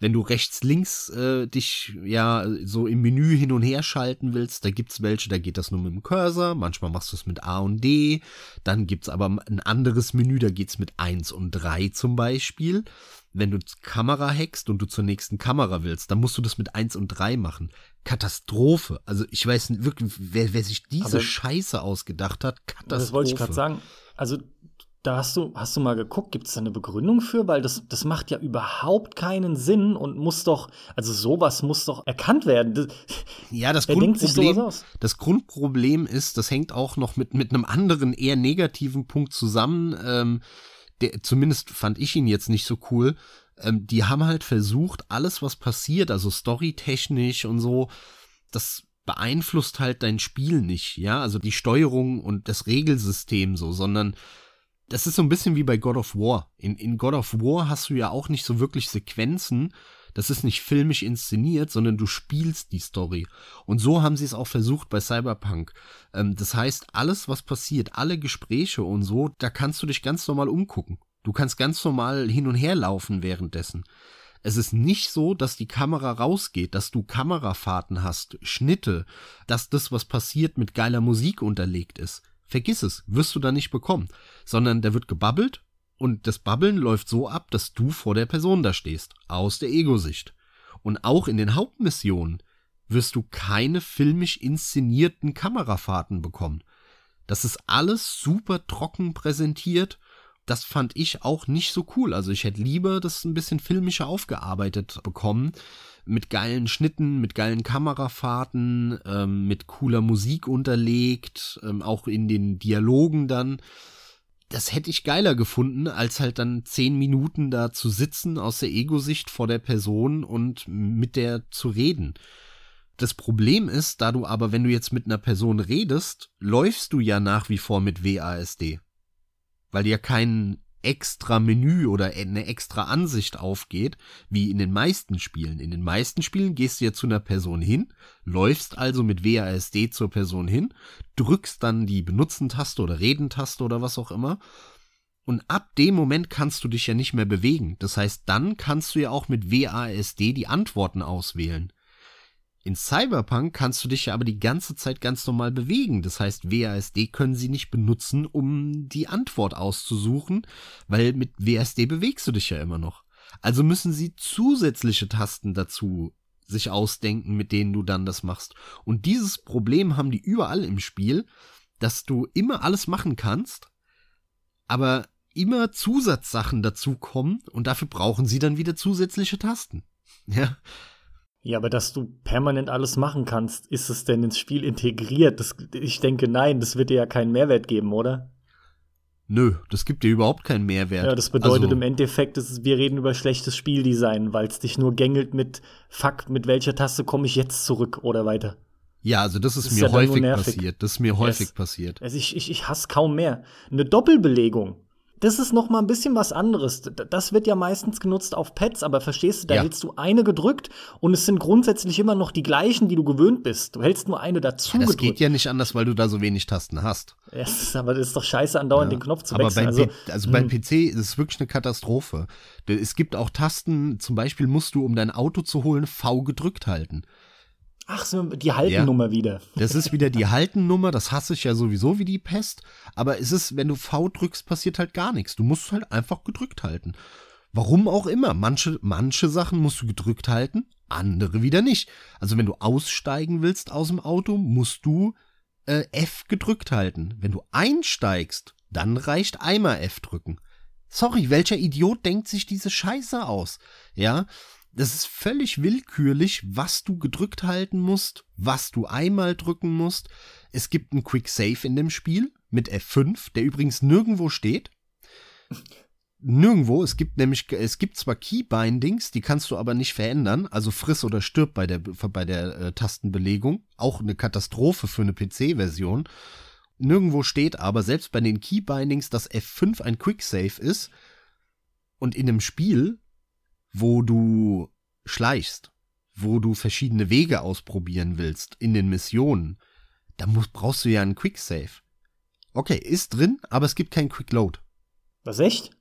wenn du rechts, links äh, dich ja so im Menü hin und her schalten willst, da gibt's welche, da geht das nur mit dem Cursor, manchmal machst du es mit A und D, dann gibt's aber ein anderes Menü, da geht's mit 1 und 3 zum Beispiel. Wenn du Kamera hackst und du zur nächsten Kamera willst, dann musst du das mit 1 und 3 machen. Katastrophe. Also ich weiß wirklich, wer, wer sich diese aber Scheiße ausgedacht hat, Katastrophe. Das wollte ich gerade sagen. Also da hast du, hast du mal geguckt, gibt es da eine Begründung für? Weil das, das macht ja überhaupt keinen Sinn und muss doch, also sowas muss doch erkannt werden. Das, ja, das Grundproblem, das Grundproblem ist, das hängt auch noch mit, mit einem anderen, eher negativen Punkt zusammen. Ähm, der, zumindest fand ich ihn jetzt nicht so cool. Ähm, die haben halt versucht, alles, was passiert, also storytechnisch und so, das beeinflusst halt dein Spiel nicht, ja, also die Steuerung und das Regelsystem so, sondern das ist so ein bisschen wie bei God of War. In, in God of War hast du ja auch nicht so wirklich Sequenzen. Das ist nicht filmisch inszeniert, sondern du spielst die Story. Und so haben sie es auch versucht bei Cyberpunk. Ähm, das heißt, alles, was passiert, alle Gespräche und so, da kannst du dich ganz normal umgucken. Du kannst ganz normal hin und her laufen währenddessen. Es ist nicht so, dass die Kamera rausgeht, dass du Kamerafahrten hast, Schnitte, dass das, was passiert, mit geiler Musik unterlegt ist. Vergiss es, wirst du da nicht bekommen, sondern da wird gebabbelt und das Babbeln läuft so ab, dass du vor der Person da stehst, aus der Ego-Sicht. Und auch in den Hauptmissionen wirst du keine filmisch inszenierten Kamerafahrten bekommen. Das ist alles super trocken präsentiert. Das fand ich auch nicht so cool. Also ich hätte lieber das ein bisschen filmischer aufgearbeitet bekommen mit geilen Schnitten, mit geilen Kamerafahrten, ähm, mit cooler Musik unterlegt, ähm, auch in den Dialogen dann. Das hätte ich geiler gefunden, als halt dann zehn Minuten da zu sitzen aus der Ego-Sicht vor der Person und mit der zu reden. Das Problem ist, da du aber, wenn du jetzt mit einer Person redest, läufst du ja nach wie vor mit WASD. Weil ja kein extra Menü oder eine extra Ansicht aufgeht, wie in den meisten Spielen. In den meisten Spielen gehst du ja zu einer Person hin, läufst also mit WASD zur Person hin, drückst dann die Benutzen-Taste oder Reden-Taste oder was auch immer. Und ab dem Moment kannst du dich ja nicht mehr bewegen. Das heißt, dann kannst du ja auch mit WASD die Antworten auswählen. In Cyberpunk kannst du dich ja aber die ganze Zeit ganz normal bewegen. Das heißt, WASD können sie nicht benutzen, um die Antwort auszusuchen, weil mit WASD bewegst du dich ja immer noch. Also müssen sie zusätzliche Tasten dazu sich ausdenken, mit denen du dann das machst. Und dieses Problem haben die überall im Spiel, dass du immer alles machen kannst, aber immer Zusatzsachen dazukommen und dafür brauchen sie dann wieder zusätzliche Tasten. *laughs* Ja, ja, aber dass du permanent alles machen kannst, ist es denn ins Spiel integriert? Das, ich denke, nein, das wird dir ja keinen Mehrwert geben, oder? Nö, das gibt dir überhaupt keinen Mehrwert. Ja, das bedeutet also, im Endeffekt, dass wir reden über schlechtes Spieldesign, weil es dich nur gängelt mit Fuck, mit welcher Taste komme ich jetzt zurück oder weiter. Ja, also das ist, das ist mir ja häufig passiert. Das ist mir häufig yes. passiert. Also ich, ich, ich hasse kaum mehr. Eine Doppelbelegung das ist noch mal ein bisschen was anderes. Das wird ja meistens genutzt auf Pads, aber verstehst du, da ja. hältst du eine gedrückt und es sind grundsätzlich immer noch die gleichen, die du gewöhnt bist. Du hältst nur eine dazu. Ja, das gedrückt. geht ja nicht anders, weil du da so wenig Tasten hast. Ja, ist, aber das ist doch scheiße, andauernd ja. den Knopf zu wechseln. Aber beim also, also beim hm. PC ist es wirklich eine Katastrophe. Es gibt auch Tasten, zum Beispiel musst du, um dein Auto zu holen, V gedrückt halten. Ach so, die Haltennummer ja. wieder. Das ist wieder die Haltennummer, das hasse ich ja sowieso wie die Pest. Aber es ist, wenn du V drückst, passiert halt gar nichts. Du musst halt einfach gedrückt halten. Warum auch immer. Manche, manche Sachen musst du gedrückt halten, andere wieder nicht. Also wenn du aussteigen willst aus dem Auto, musst du äh, F gedrückt halten. Wenn du einsteigst, dann reicht einmal F drücken. Sorry, welcher Idiot denkt sich diese Scheiße aus? Ja, Das ist völlig willkürlich, was du gedrückt halten musst, was du einmal drücken musst. Es gibt einen Quick Save in dem Spiel mit F5, der übrigens nirgendwo steht. *laughs* Nirgendwo. Es gibt nämlich, es gibt zwar Keybindings, die kannst du aber nicht verändern. Also friss oder stirb bei der, bei der äh, Tastenbelegung. Auch eine Katastrophe für eine PC-Version. Nirgendwo steht aber, selbst bei den Keybindings, dass F5 ein Quick Save ist. Und in einem Spiel wo du schleichst, wo du verschiedene Wege ausprobieren willst in den Missionen, da musst, brauchst du ja einen Quick Save. Okay, ist drin, aber es gibt keinen Quick Load. Was echt?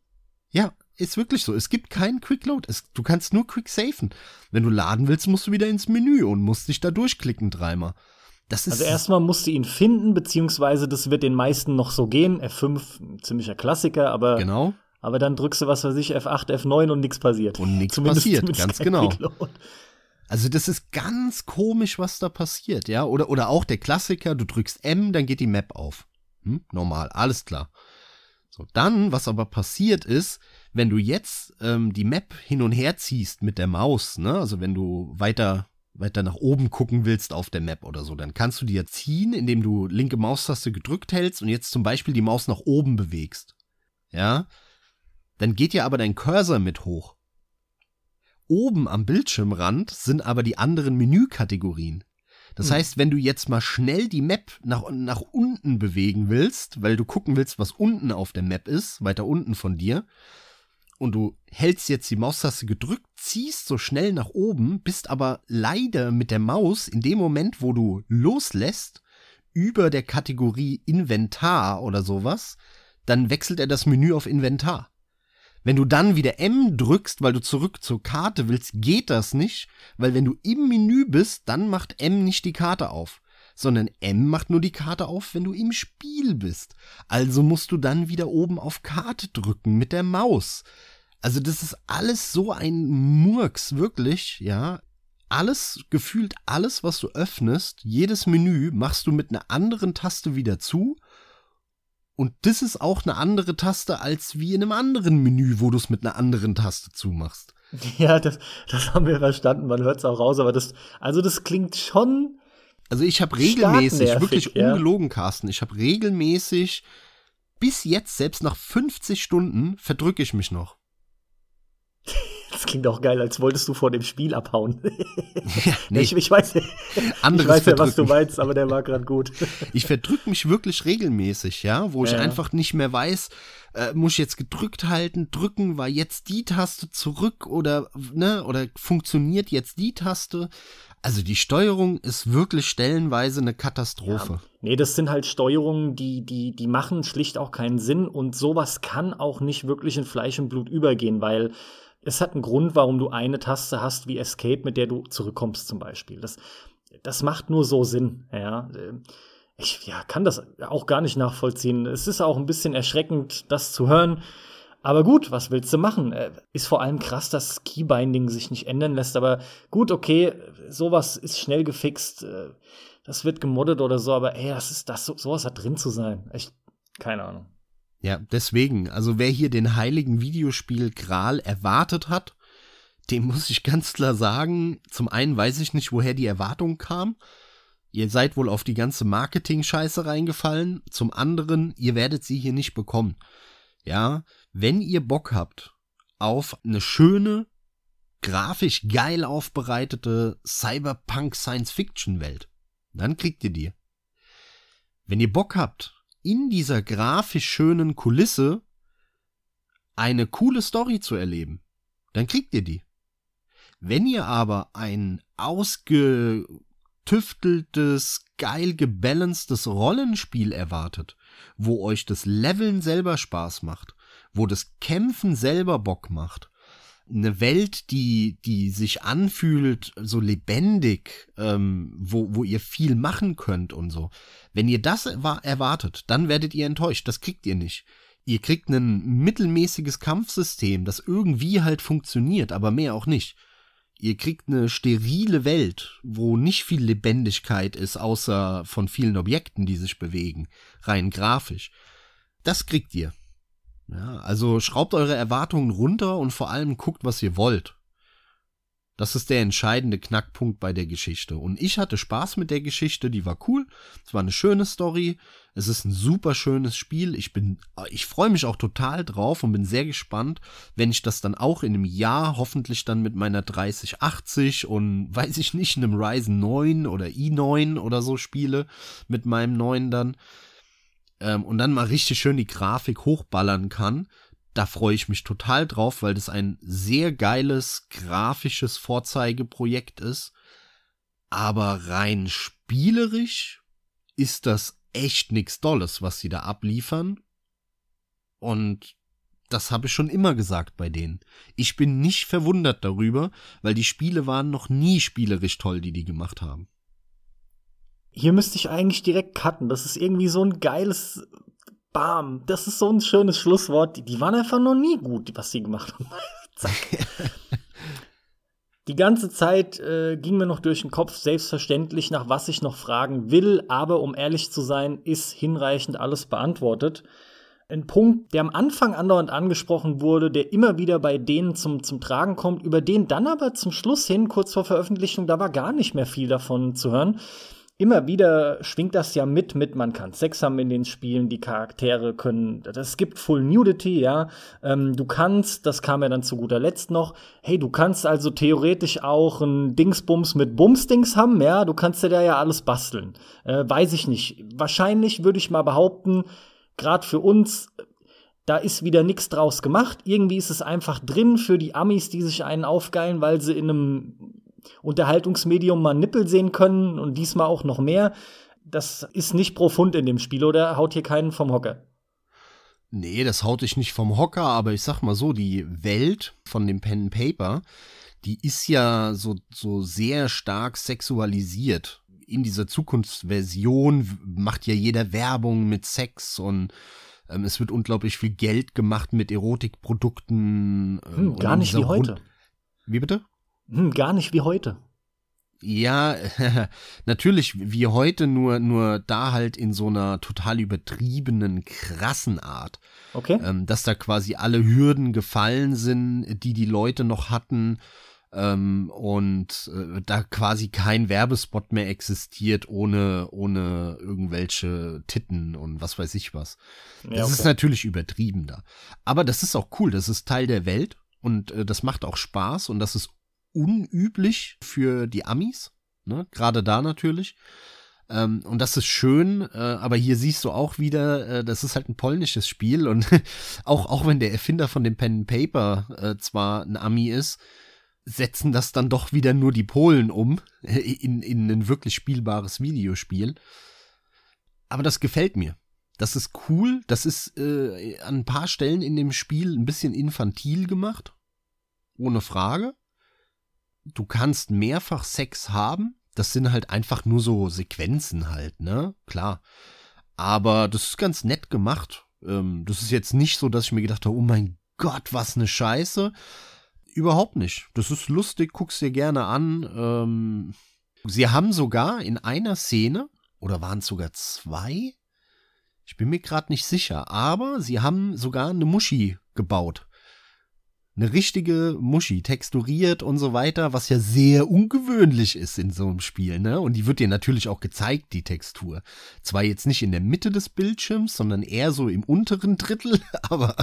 Ja, ist wirklich so. Es gibt keinen Quick Load. Es, du kannst nur Quick safen. Wenn du laden willst, musst du wieder ins Menü und musst dich da durchklicken dreimal. Das ist also erstmal musst du ihn finden, beziehungsweise das wird den meisten noch so gehen. F5, ziemlicher Klassiker, aber genau. Aber dann drückst du, was weiß ich, F8, F9 und nichts passiert. Und nichts passiert, ganz genau. Also das ist ganz komisch, was da passiert, ja. Oder, oder auch der Klassiker, du drückst M, dann geht die Map auf. Hm? Normal, alles klar. So, dann, was aber passiert ist, wenn du jetzt ähm, die Map hin und her ziehst mit der Maus, ne, also wenn du weiter weiter nach oben gucken willst auf der Map oder so, dann kannst du dir ziehen, indem du linke Maustaste gedrückt hältst und jetzt zum Beispiel die Maus nach oben bewegst. Ja, dann geht ja aber dein Cursor mit hoch. Oben am Bildschirmrand sind aber die anderen Menükategorien. Das hm. heißt, wenn du jetzt mal schnell die Map nach, nach unten bewegen willst, weil du gucken willst, was unten auf der Map ist, weiter unten von dir, und du hältst jetzt die Maustaste gedrückt, ziehst so schnell nach oben, bist aber leider mit der Maus in dem Moment, wo du loslässt, über der Kategorie Inventar oder sowas, dann wechselt er das Menü auf Inventar. Wenn du dann wieder M drückst, weil du zurück zur Karte willst, geht das nicht, weil wenn du im Menü bist, dann macht M nicht die Karte auf, sondern M macht nur die Karte auf, wenn du im Spiel bist. Also musst du dann wieder oben auf Karte drücken mit der Maus. Also das ist alles so ein Murks, wirklich, ja. Alles, gefühlt alles, was du öffnest, jedes Menü machst du mit einer anderen Taste wieder zu und das ist auch eine andere Taste als wie in einem anderen Menü, wo du es mit einer anderen Taste zumachst. *laughs* Ja, das, das haben wir verstanden. Man hört es auch raus, aber das, also das klingt schon. Also ich habe regelmäßig, wirklich ja. ungelogen, Carsten, ich habe regelmäßig bis jetzt, selbst nach 50 Stunden, verdrücke ich mich noch. *laughs* Das klingt auch geil, als wolltest du vor dem Spiel abhauen. *laughs* Ja, nee. ich, ich weiß, Anderes ich weiß ja, was du meinst, aber der war gerade gut. *laughs* Ich verdrücke mich wirklich regelmäßig, ja, wo ich ja. einfach nicht mehr weiß, äh, muss ich jetzt gedrückt halten, drücken, war jetzt die Taste zurück oder, ne, oder funktioniert jetzt die Taste? Also die Steuerung ist wirklich stellenweise eine Katastrophe. Ja. Nee, das sind halt Steuerungen, die, die, die machen schlicht auch keinen Sinn und sowas kann auch nicht wirklich in Fleisch und Blut übergehen, weil es hat einen Grund, warum du eine Taste hast wie Escape, mit der du zurückkommst zum Beispiel. Das, das macht nur so Sinn, ja. Ich ja, kann das auch gar nicht nachvollziehen. Es ist auch ein bisschen erschreckend, das zu hören. Aber gut, was willst du machen? Äh, ist vor allem krass, dass Keybinding sich nicht ändern lässt. Aber gut, okay, sowas ist schnell gefixt. Äh, das wird gemoddet oder so. Aber ey, das ist das, sowas hat drin zu sein. Echt, keine Ahnung. Ja, deswegen, also wer hier den heiligen Videospiel Gral erwartet hat, dem muss ich ganz klar sagen, zum einen weiß ich nicht, woher die Erwartung kam. Ihr seid wohl auf die ganze Marketing-Scheiße reingefallen. Zum anderen, ihr werdet sie hier nicht bekommen. Ja, wenn ihr Bock habt auf eine schöne, grafisch geil aufbereitete Cyberpunk-Science-Fiction-Welt, dann kriegt ihr die. Wenn ihr Bock habt in dieser grafisch schönen Kulisse eine coole Story zu erleben, dann kriegt ihr die. Wenn ihr aber ein ausgetüfteltes, geil gebalancedes Rollenspiel erwartet, wo euch das Leveln selber Spaß macht, wo das Kämpfen selber Bock macht, eine Welt, die, die sich anfühlt, so lebendig, ähm, wo, wo ihr viel machen könnt und so. Wenn ihr das erwartet, dann werdet ihr enttäuscht. Das kriegt ihr nicht. Ihr kriegt ein mittelmäßiges Kampfsystem, das irgendwie halt funktioniert, aber mehr auch nicht. Ihr kriegt eine sterile Welt, wo nicht viel Lebendigkeit ist, außer von vielen Objekten, die sich bewegen, rein grafisch. Das kriegt ihr. Ja, also schraubt eure Erwartungen runter und vor allem guckt, was ihr wollt. Das ist der entscheidende Knackpunkt bei der Geschichte. Und ich hatte Spaß mit der Geschichte, die war cool. Es war eine schöne Story. Es ist ein super schönes Spiel. Ich bin, ich freue mich auch total drauf und bin sehr gespannt, wenn ich das dann auch in einem Jahr hoffentlich dann mit meiner 3080 und *laughs* weiß ich nicht, einem Ryzen 9 oder i9 oder so spiele, mit meinem neuen dann. Ähm, und dann mal richtig schön die Grafik hochballern kann da freue ich mich total drauf, weil das ein sehr geiles grafisches Vorzeigeprojekt ist. Aber rein spielerisch ist das echt nichts Dolles, was sie da abliefern. Und das habe ich schon immer gesagt bei denen. Ich bin nicht verwundert darüber, weil die Spiele waren noch nie spielerisch toll, die die gemacht haben. Hier müsste ich eigentlich direkt cutten. Das ist irgendwie so ein geiles Bam, das ist so ein schönes Schlusswort. Die, die waren einfach noch nie gut, was sie gemacht haben. *laughs* Zack. Die ganze Zeit äh, ging mir noch durch den Kopf, selbstverständlich, nach was ich noch fragen will, aber um ehrlich zu sein, ist hinreichend alles beantwortet. Ein Punkt, der am Anfang andauernd angesprochen wurde, der immer wieder bei denen zum, zum Tragen kommt, über den dann aber zum Schluss hin, kurz vor Veröffentlichung, da war gar nicht mehr viel davon zu hören immer wieder schwingt das ja mit, mit man kann Sex haben in den Spielen, die Charaktere können, es gibt Full Nudity, ja, ähm, du kannst, das kam ja dann zu guter Letzt noch, hey, du kannst also theoretisch auch ein Dingsbums mit Bumsdings haben, ja, du kannst dir da ja alles basteln, äh, weiß ich nicht, wahrscheinlich würde ich mal behaupten, gerade für uns, da ist wieder nichts draus gemacht. Irgendwie ist es einfach drin für die Amis, die sich einen aufgeilen, weil sie in einem Unterhaltungsmedium mal Nippel sehen können und diesmal auch noch mehr. Das ist nicht profund in dem Spiel oder haut hier keinen vom Hocker? Nee, das haut dich nicht vom Hocker, aber ich sag mal so, die Welt von dem Pen and Paper, die ist ja so, so sehr stark sexualisiert. In dieser Zukunftsversion macht ja jeder Werbung mit Sex und ähm, es wird unglaublich viel Geld gemacht mit Erotikprodukten. Ähm, hm, gar nicht wie heute. Wie bitte? Hm, gar nicht wie heute. Ja, *laughs* natürlich wie heute, nur, nur da halt in so einer total übertriebenen, krassen Art. Okay. Ähm, dass da quasi alle Hürden gefallen sind, die die Leute noch hatten. Ähm, und äh, da quasi kein Werbespot mehr existiert ohne, ohne irgendwelche Titten und was weiß ich was. Das ja, okay. ist natürlich übertrieben da. Aber das ist auch cool, das ist Teil der Welt und äh, das macht auch Spaß und das ist unüblich für die Amis, ne? gerade da natürlich. Ähm, und das ist schön, äh, aber hier siehst du auch wieder, äh, das ist halt ein polnisches Spiel und *laughs* auch, auch wenn der Erfinder von dem Pen and Paper äh, zwar ein Ami ist, setzen das dann doch wieder nur die Polen um *laughs* in, in ein wirklich spielbares Videospiel. Aber das gefällt mir. Das ist cool. Das ist äh, an ein paar Stellen in dem Spiel ein bisschen infantil gemacht. Ohne Frage du kannst mehrfach Sex haben. Das sind halt einfach nur so Sequenzen halt, ne? Klar. Aber das ist ganz nett gemacht. Ähm, das ist jetzt nicht so, dass ich mir gedacht habe, oh mein Gott, was eine Scheiße. Überhaupt nicht. Das ist lustig, guck's dir gerne an. Ähm, sie haben sogar in einer Szene, oder waren es sogar zwei? Ich bin mir gerade nicht sicher, aber sie haben sogar eine Muschi gebaut eine richtige Muschi, texturiert und so weiter, was ja sehr ungewöhnlich ist in so einem Spiel, ne? Und die wird dir natürlich auch gezeigt, die Textur. Zwar jetzt nicht in der Mitte des Bildschirms, sondern eher so im unteren Drittel, *laughs* aber,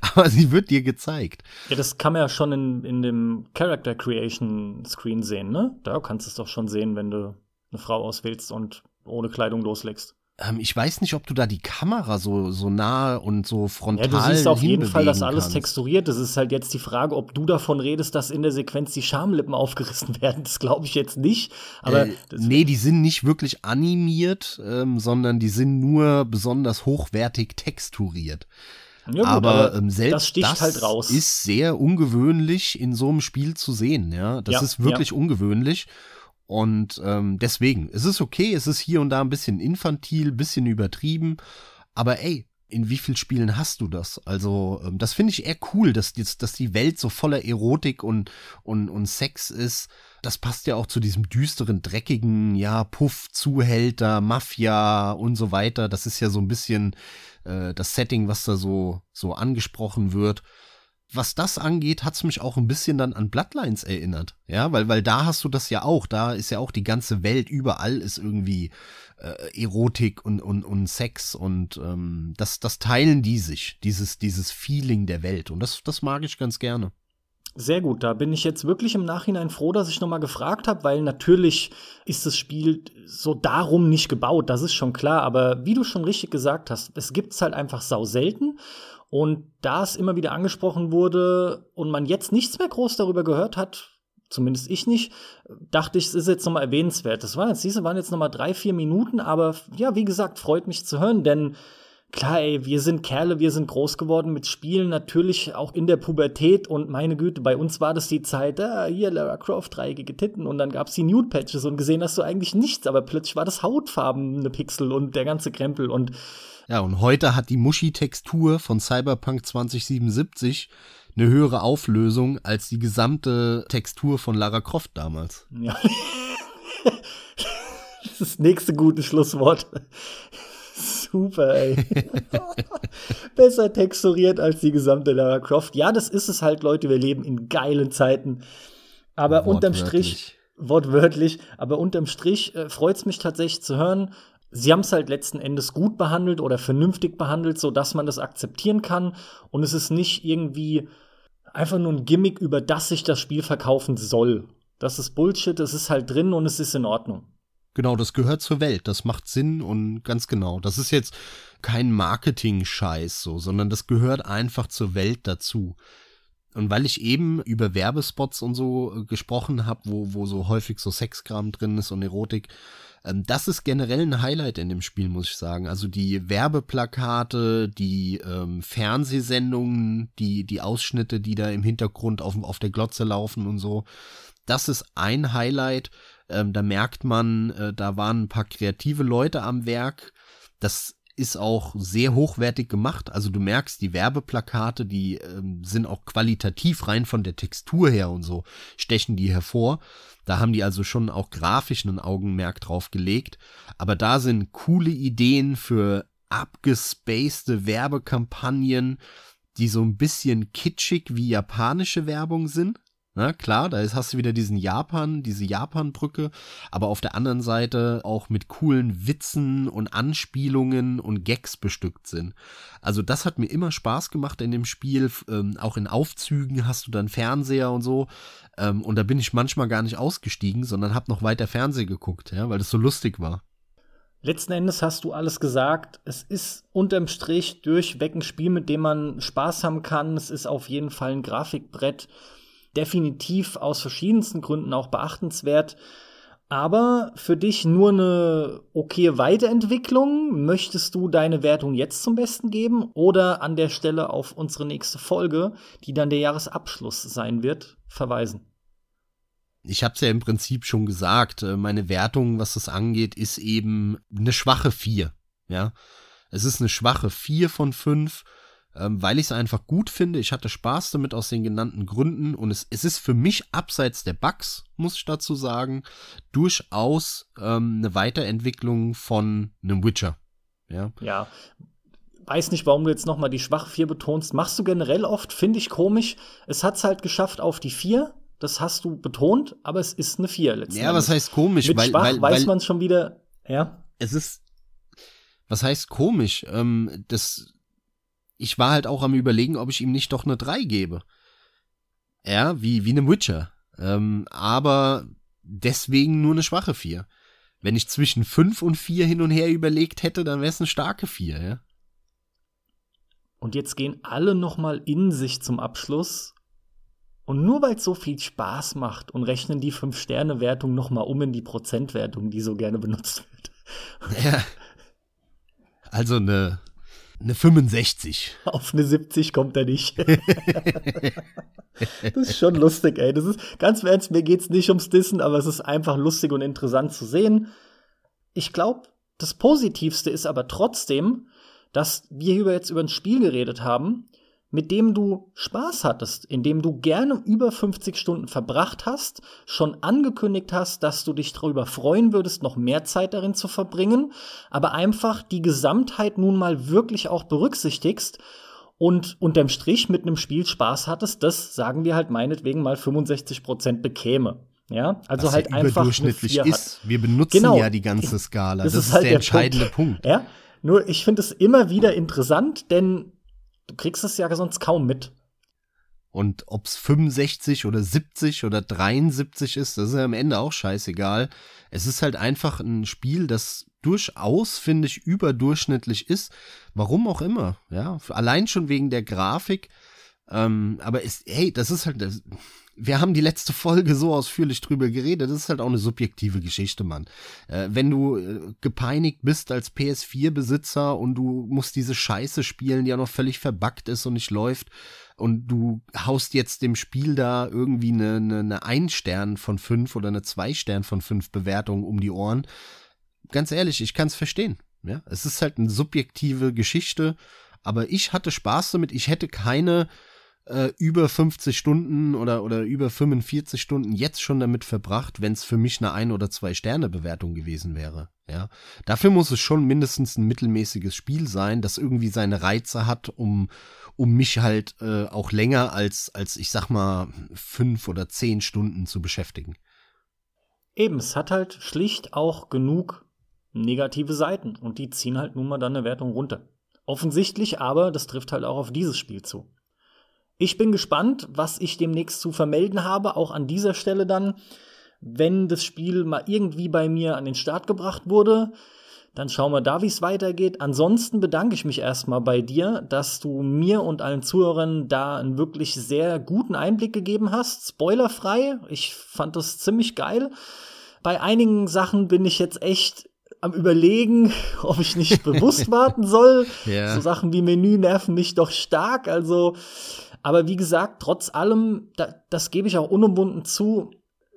aber sie wird dir gezeigt. Ja, das kann man ja schon in, in dem Character Creation Screen sehen, ne? Da kannst du es doch schon sehen, wenn du eine Frau auswählst und ohne Kleidung loslegst. Ähm, ich weiß nicht, ob du da die Kamera so, so nah und so frontal. Ja, du siehst auf jeden Fall, dass alles kannst. texturiert ist. Es ist halt jetzt die Frage, ob du davon redest, dass in der Sequenz die Schamlippen *laughs* aufgerissen werden. Das glaube ich jetzt nicht. Aber äh, nee, die sind nicht wirklich animiert, ähm, sondern die sind nur besonders hochwertig texturiert. Ja, gut, aber, ähm, selbst das, das halt ist sehr ungewöhnlich in so einem Spiel zu sehen. Ja, das ja, ist wirklich ja. ungewöhnlich. Und ähm, deswegen, es ist okay, es ist hier und da ein bisschen infantil, bisschen übertrieben, aber ey, in wie vielen Spielen hast du das? Also, ähm, das finde ich eher cool, dass, dass, die Welt so voller Erotik und, und, und Sex ist. Das passt ja auch zu diesem düsteren, dreckigen, ja, Puff, Zuhälter, Mafia und so weiter. Das ist ja so ein bisschen äh, das Setting, was da so, so angesprochen wird. Was das angeht, hat's mich auch ein bisschen dann an Bloodlines erinnert. Ja, weil, weil da hast du das ja auch. Da ist ja auch die ganze Welt, überall ist irgendwie äh, Erotik und, und, und Sex und ähm, das, das teilen die sich, dieses, dieses Feeling der Welt. Und das, das mag ich ganz gerne. Sehr gut, da bin ich jetzt wirklich im Nachhinein froh, dass ich nochmal gefragt habe, weil natürlich ist das Spiel so darum nicht gebaut, das ist schon klar, aber wie du schon richtig gesagt hast, es gibt's halt einfach sau selten und da es immer wieder angesprochen wurde und man jetzt nichts mehr groß darüber gehört hat, zumindest ich nicht, dachte ich, es ist jetzt nochmal erwähnenswert. Das waren jetzt, diese waren jetzt nochmal drei, vier Minuten, aber ja, wie gesagt, freut mich zu hören, denn klar, ey, wir sind Kerle, wir sind groß geworden mit Spielen, natürlich auch in der Pubertät und meine Güte, bei uns war das die Zeit, ah, hier Lara Croft, dreieckige Titten und dann gab's die Nude-Patches und gesehen hast du eigentlich nichts, aber plötzlich war das hautfarbene Pixel und der ganze Krempel und ja, und heute hat die Muschi-Textur von Cyberpunk 2077 eine höhere Auflösung als die gesamte Textur von Lara Croft damals. Ja. das ist das nächste gute Schlusswort. Super, ey. *laughs* Besser texturiert als die gesamte Lara Croft. Ja, das ist es halt, Leute. Wir leben in geilen Zeiten. Aber unterm Strich, wortwörtlich, aber unterm Strich äh, freut es mich tatsächlich zu hören. Sie haben es halt letzten Endes gut behandelt oder vernünftig behandelt, so dass man das akzeptieren kann. Und es ist nicht irgendwie einfach nur ein Gimmick, über das sich das Spiel verkaufen soll. Das ist Bullshit, es ist halt drin und es ist in Ordnung. Genau, das gehört zur Welt, das macht Sinn und ganz genau. Das ist jetzt kein Marketing-Scheiß so, sondern das gehört einfach zur Welt dazu. Und weil ich eben über Werbespots und so äh, gesprochen habe, wo, wo so häufig so Sexkram drin ist und Erotik, ähm, das ist generell ein Highlight in dem Spiel, muss ich sagen. Also die Werbeplakate, die ähm, Fernsehsendungen, die, die Ausschnitte, die da im Hintergrund auf, auf der Glotze laufen und so. Das ist ein Highlight. Ähm, da merkt man, äh, da waren ein paar kreative Leute am Werk. Das ist auch sehr hochwertig gemacht. Also du merkst, die Werbeplakate, die ähm, sind auch qualitativ rein von der Textur her und so, stechen die hervor. Da haben die also schon auch grafisch einen Augenmerk drauf gelegt. Aber da sind coole Ideen für abgespacede Werbekampagnen, die so ein bisschen kitschig wie japanische Werbung sind. Na klar, da ist, hast du wieder diesen Japan, diese Japan-Brücke, aber auf der anderen Seite auch mit coolen Witzen und Anspielungen und Gags bestückt sind. Also das hat mir immer Spaß gemacht in dem Spiel. Ähm, auch in Aufzügen hast du dann Fernseher und so. Ähm, und da bin ich manchmal gar nicht ausgestiegen, sondern hab noch weiter Fernseh geguckt, ja, weil das so lustig war. Letzten Endes hast du alles gesagt. Es ist unterm Strich durchweg ein Spiel, mit dem man Spaß haben kann. Es ist auf jeden Fall ein Grafikbrett definitiv aus verschiedensten Gründen auch beachtenswert. Aber für dich nur eine okay Weiterentwicklung. Möchtest du deine Wertung jetzt zum Besten geben oder an der Stelle auf unsere nächste Folge, die dann der Jahresabschluss sein wird, verweisen? Ich habe es ja im Prinzip schon gesagt. Äh, meine Wertung, was das angeht, ist eben eine schwache 4. Ja, es ist eine schwache 4 von 5 ähm, weil ich es einfach gut finde. Ich hatte Spaß damit aus den genannten Gründen und es, es ist für mich abseits der Bugs, muss ich dazu sagen, durchaus ähm, eine Weiterentwicklung von einem Witcher. Ja. ja. Weiß nicht, warum du jetzt nochmal die schwache 4 betonst. Machst du generell oft, finde ich komisch. Es hat es halt geschafft auf die 4. Das hast du betont, aber es ist eine 4 letztendlich. Ja, was heißt komisch? Mit weil, schwach weil, weiß man schon wieder, ja. Es ist, was heißt komisch? Ähm, das, ich war halt auch am überlegen, ob ich ihm nicht doch eine 3 gebe. Ja, wie, wie einem Witcher. Ähm, aber deswegen nur eine schwache 4. Wenn ich zwischen 5 und 4 hin und her überlegt hätte, dann wäre es eine starke 4, ja. Und jetzt gehen alle nochmal in sich zum Abschluss. Und nur weil es so viel Spaß macht und rechnen die 5-Sterne-Wertung nochmal um in die Prozentwertung, die so gerne benutzt wird. Ja. Also eine eine 65. *laughs* Auf eine 70 kommt er nicht. *laughs* das ist schon lustig, ey. Das ist ganz ernst, mir geht's nicht ums Dissen, aber es ist einfach lustig und interessant zu sehen. Ich glaube, das Positivste ist aber trotzdem, dass wir hier jetzt über ein Spiel geredet haben, mit dem du Spaß hattest, in dem du gerne über 50 Stunden verbracht hast, schon angekündigt hast, dass du dich darüber freuen würdest, noch mehr Zeit darin zu verbringen, aber einfach die Gesamtheit nun mal wirklich auch berücksichtigst und unterm Strich mit einem Spiel Spaß hattest, das sagen wir halt meinetwegen mal 65 Prozent bekäme. Ja, also Was halt ja einfach überdurchschnittlich eine 4 ist. Wir benutzen Genau. ja die ganze Skala. Das Das, ist ist, halt der der entscheidende Punkt. Punkt. Ja, nur ich finde es immer wieder interessant, denn du kriegst es ja sonst kaum mit. Und ob's 65 oder 70 oder 73 ist, das ist ja am Ende auch scheißegal. Es ist halt einfach ein Spiel, das durchaus, finde ich, überdurchschnittlich ist. Warum auch immer, ja. Allein schon wegen der Grafik. Ähm, aber es, hey, das ist halt, das, wir haben die letzte Folge so ausführlich drüber geredet, das ist halt auch eine subjektive Geschichte, Mann. Äh, wenn du äh, gepeinigt bist als PS4-Besitzer und du musst diese Scheiße spielen, die ja noch völlig verbuggt ist und nicht läuft, und du haust jetzt dem Spiel da irgendwie eine, eine, eine Ein-Stern von fünf oder eine Zwei-Stern von fünf Bewertung um die Ohren. Ganz ehrlich, ich kann es verstehen. Ja, es ist halt eine subjektive Geschichte, aber ich hatte Spaß damit. Ich hätte keine äh, über 50 Stunden oder, oder über 45 Stunden jetzt schon damit verbracht, wenn es für mich eine Ein- oder Zwei-Sterne-Bewertung gewesen wäre. Ja, dafür muss es schon mindestens ein mittelmäßiges Spiel sein, das irgendwie seine Reize hat, um, um mich halt äh, auch länger als, als ich sag mal, fünf oder zehn Stunden zu beschäftigen. Eben, es hat halt schlicht auch genug negative Seiten und die ziehen halt nun mal dann eine Wertung runter. Offensichtlich aber, das trifft halt auch auf dieses Spiel zu. Ich bin gespannt, was ich demnächst zu vermelden habe, auch an dieser Stelle dann, wenn das Spiel mal irgendwie bei mir an den Start gebracht wurde. Dann schauen wir da, wie es weitergeht. Ansonsten bedanke ich mich erstmal bei dir, dass du mir und allen Zuhörern da einen wirklich sehr guten Einblick gegeben hast. Spoilerfrei. Ich fand das ziemlich geil. Bei einigen Sachen bin ich jetzt echt am überlegen, *laughs* ob ich nicht bewusst *laughs* warten soll. Ja. So Sachen wie Menü nerven mich doch stark. Also, aber wie gesagt, trotz allem, da, das gebe ich auch unumwunden zu.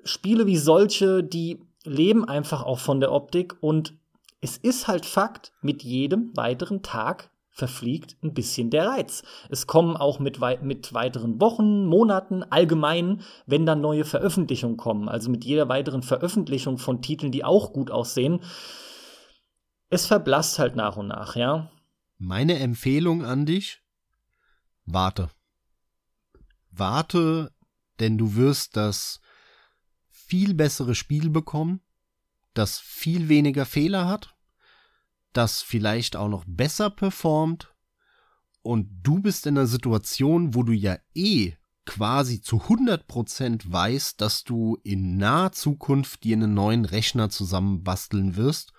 Spiele wie solche, die leben einfach auch von der Optik und es ist halt Fakt, mit jedem weiteren Tag verfliegt ein bisschen der Reiz. Es kommen auch mit, wei mit weiteren Wochen, Monaten, allgemein, wenn dann neue Veröffentlichungen kommen, also mit jeder weiteren Veröffentlichung von Titeln, die auch gut aussehen, es verblasst halt nach und nach, ja. Meine Empfehlung an dich, warte. Warte, denn du wirst das viel bessere Spiel bekommen, das viel weniger Fehler hat, das vielleicht auch noch besser performt und du bist in einer Situation, wo du ja eh quasi zu 100% weißt, dass du in naher Zukunft dir einen neuen Rechner zusammenbasteln wirst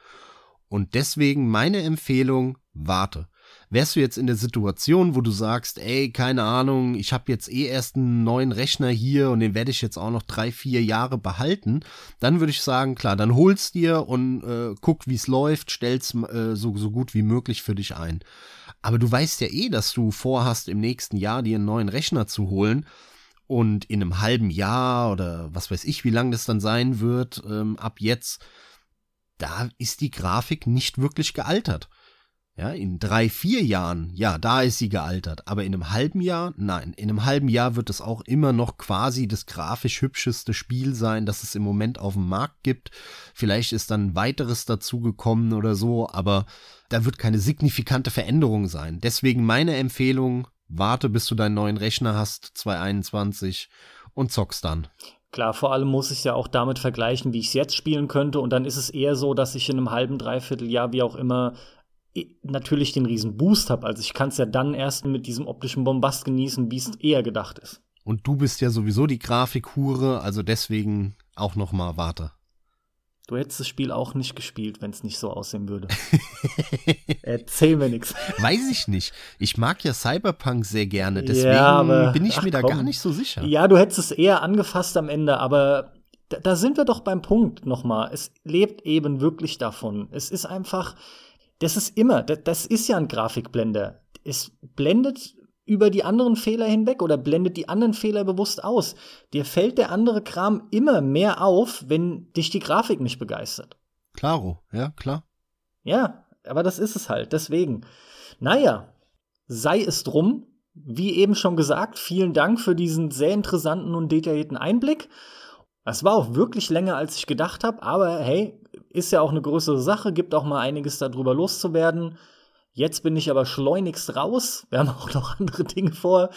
und deswegen meine Empfehlung, warte. Wärst du jetzt in der Situation, wo du sagst, ey, keine Ahnung, ich habe jetzt eh erst einen neuen Rechner hier und den werde ich jetzt auch noch drei, vier Jahre behalten, dann würde ich sagen, klar, dann hol's dir und äh, guck, wie es läuft, stell's äh, so, so gut wie möglich für dich ein. Aber du weißt ja eh, dass du vorhast, im nächsten Jahr dir einen neuen Rechner zu holen und in einem halben Jahr oder was weiß ich, wie lang das dann sein wird, ähm, ab jetzt, da ist die Grafik nicht wirklich gealtert. Ja, in drei, vier Jahren, ja, da ist sie gealtert. Aber in einem halben Jahr, nein, in einem halben Jahr wird es auch immer noch quasi das grafisch hübscheste Spiel sein, das es im Moment auf dem Markt gibt. Vielleicht ist dann weiteres dazugekommen oder so, aber da wird keine signifikante Veränderung sein. Deswegen meine Empfehlung, warte, bis du deinen neuen Rechner hast, 2021, und zockst dann. Klar, vor allem muss ich es ja auch damit vergleichen, wie ich es jetzt spielen könnte. Und dann ist es eher so, dass ich in einem halben, dreiviertel Jahr, wie auch immer, natürlich den riesen Boost habe. Also ich kann es ja dann erst mit diesem optischen Bombast genießen, wie es eher gedacht ist. Und du bist ja sowieso die Grafikhure, also deswegen auch noch mal warte. Du hättest das Spiel auch nicht gespielt, wenn es nicht so aussehen würde. *laughs* Erzähl mir nichts. Weiß ich nicht. Ich mag ja Cyberpunk sehr gerne, deswegen Ja, aber- bin ich ach, mir da komm. gar nicht so sicher. Ja, du hättest es eher angefasst am Ende, aber da, da sind wir doch beim Punkt nochmal. Es lebt eben wirklich davon. Es ist einfach, das ist immer, das, das ist ja ein Grafikblender. Es blendet über die anderen Fehler hinweg oder blendet die anderen Fehler bewusst aus. Dir fällt der andere Kram immer mehr auf, wenn dich die Grafik nicht begeistert. Klaro, ja, klar. Ja, aber das ist es halt. Deswegen. Naja, sei es drum. Wie eben schon gesagt, vielen Dank für diesen sehr interessanten und detaillierten Einblick. Es war auch wirklich länger, als ich gedacht habe, aber hey, ist ja auch eine größere Sache, gibt auch mal einiges darüber loszuwerden. Jetzt bin ich aber schleunigst raus. Wir haben *laughs* auch noch andere Dinge vor.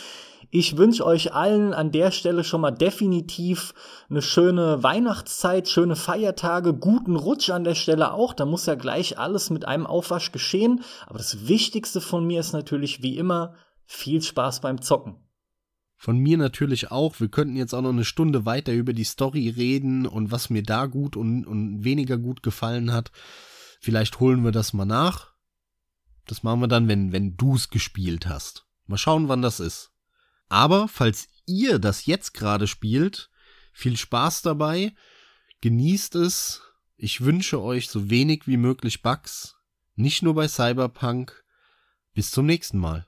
Ich wünsche euch allen an der Stelle schon mal definitiv eine schöne Weihnachtszeit, schöne Feiertage, guten Rutsch an der Stelle auch. Da muss ja gleich alles mit einem Aufwasch geschehen. Aber das Wichtigste von mir ist natürlich wie immer viel Spaß beim Zocken. Von mir natürlich auch. Wir könnten jetzt auch noch eine Stunde weiter über die Story reden und was mir da gut und, und weniger gut gefallen hat. Vielleicht holen wir das mal nach. Das machen wir dann, wenn, wenn du's gespielt hast. Mal schauen, wann das ist. Aber falls ihr das jetzt gerade spielt, viel Spaß dabei, genießt es. Ich wünsche euch so wenig wie möglich Bugs, nicht nur bei Cyberpunk. Bis zum nächsten Mal.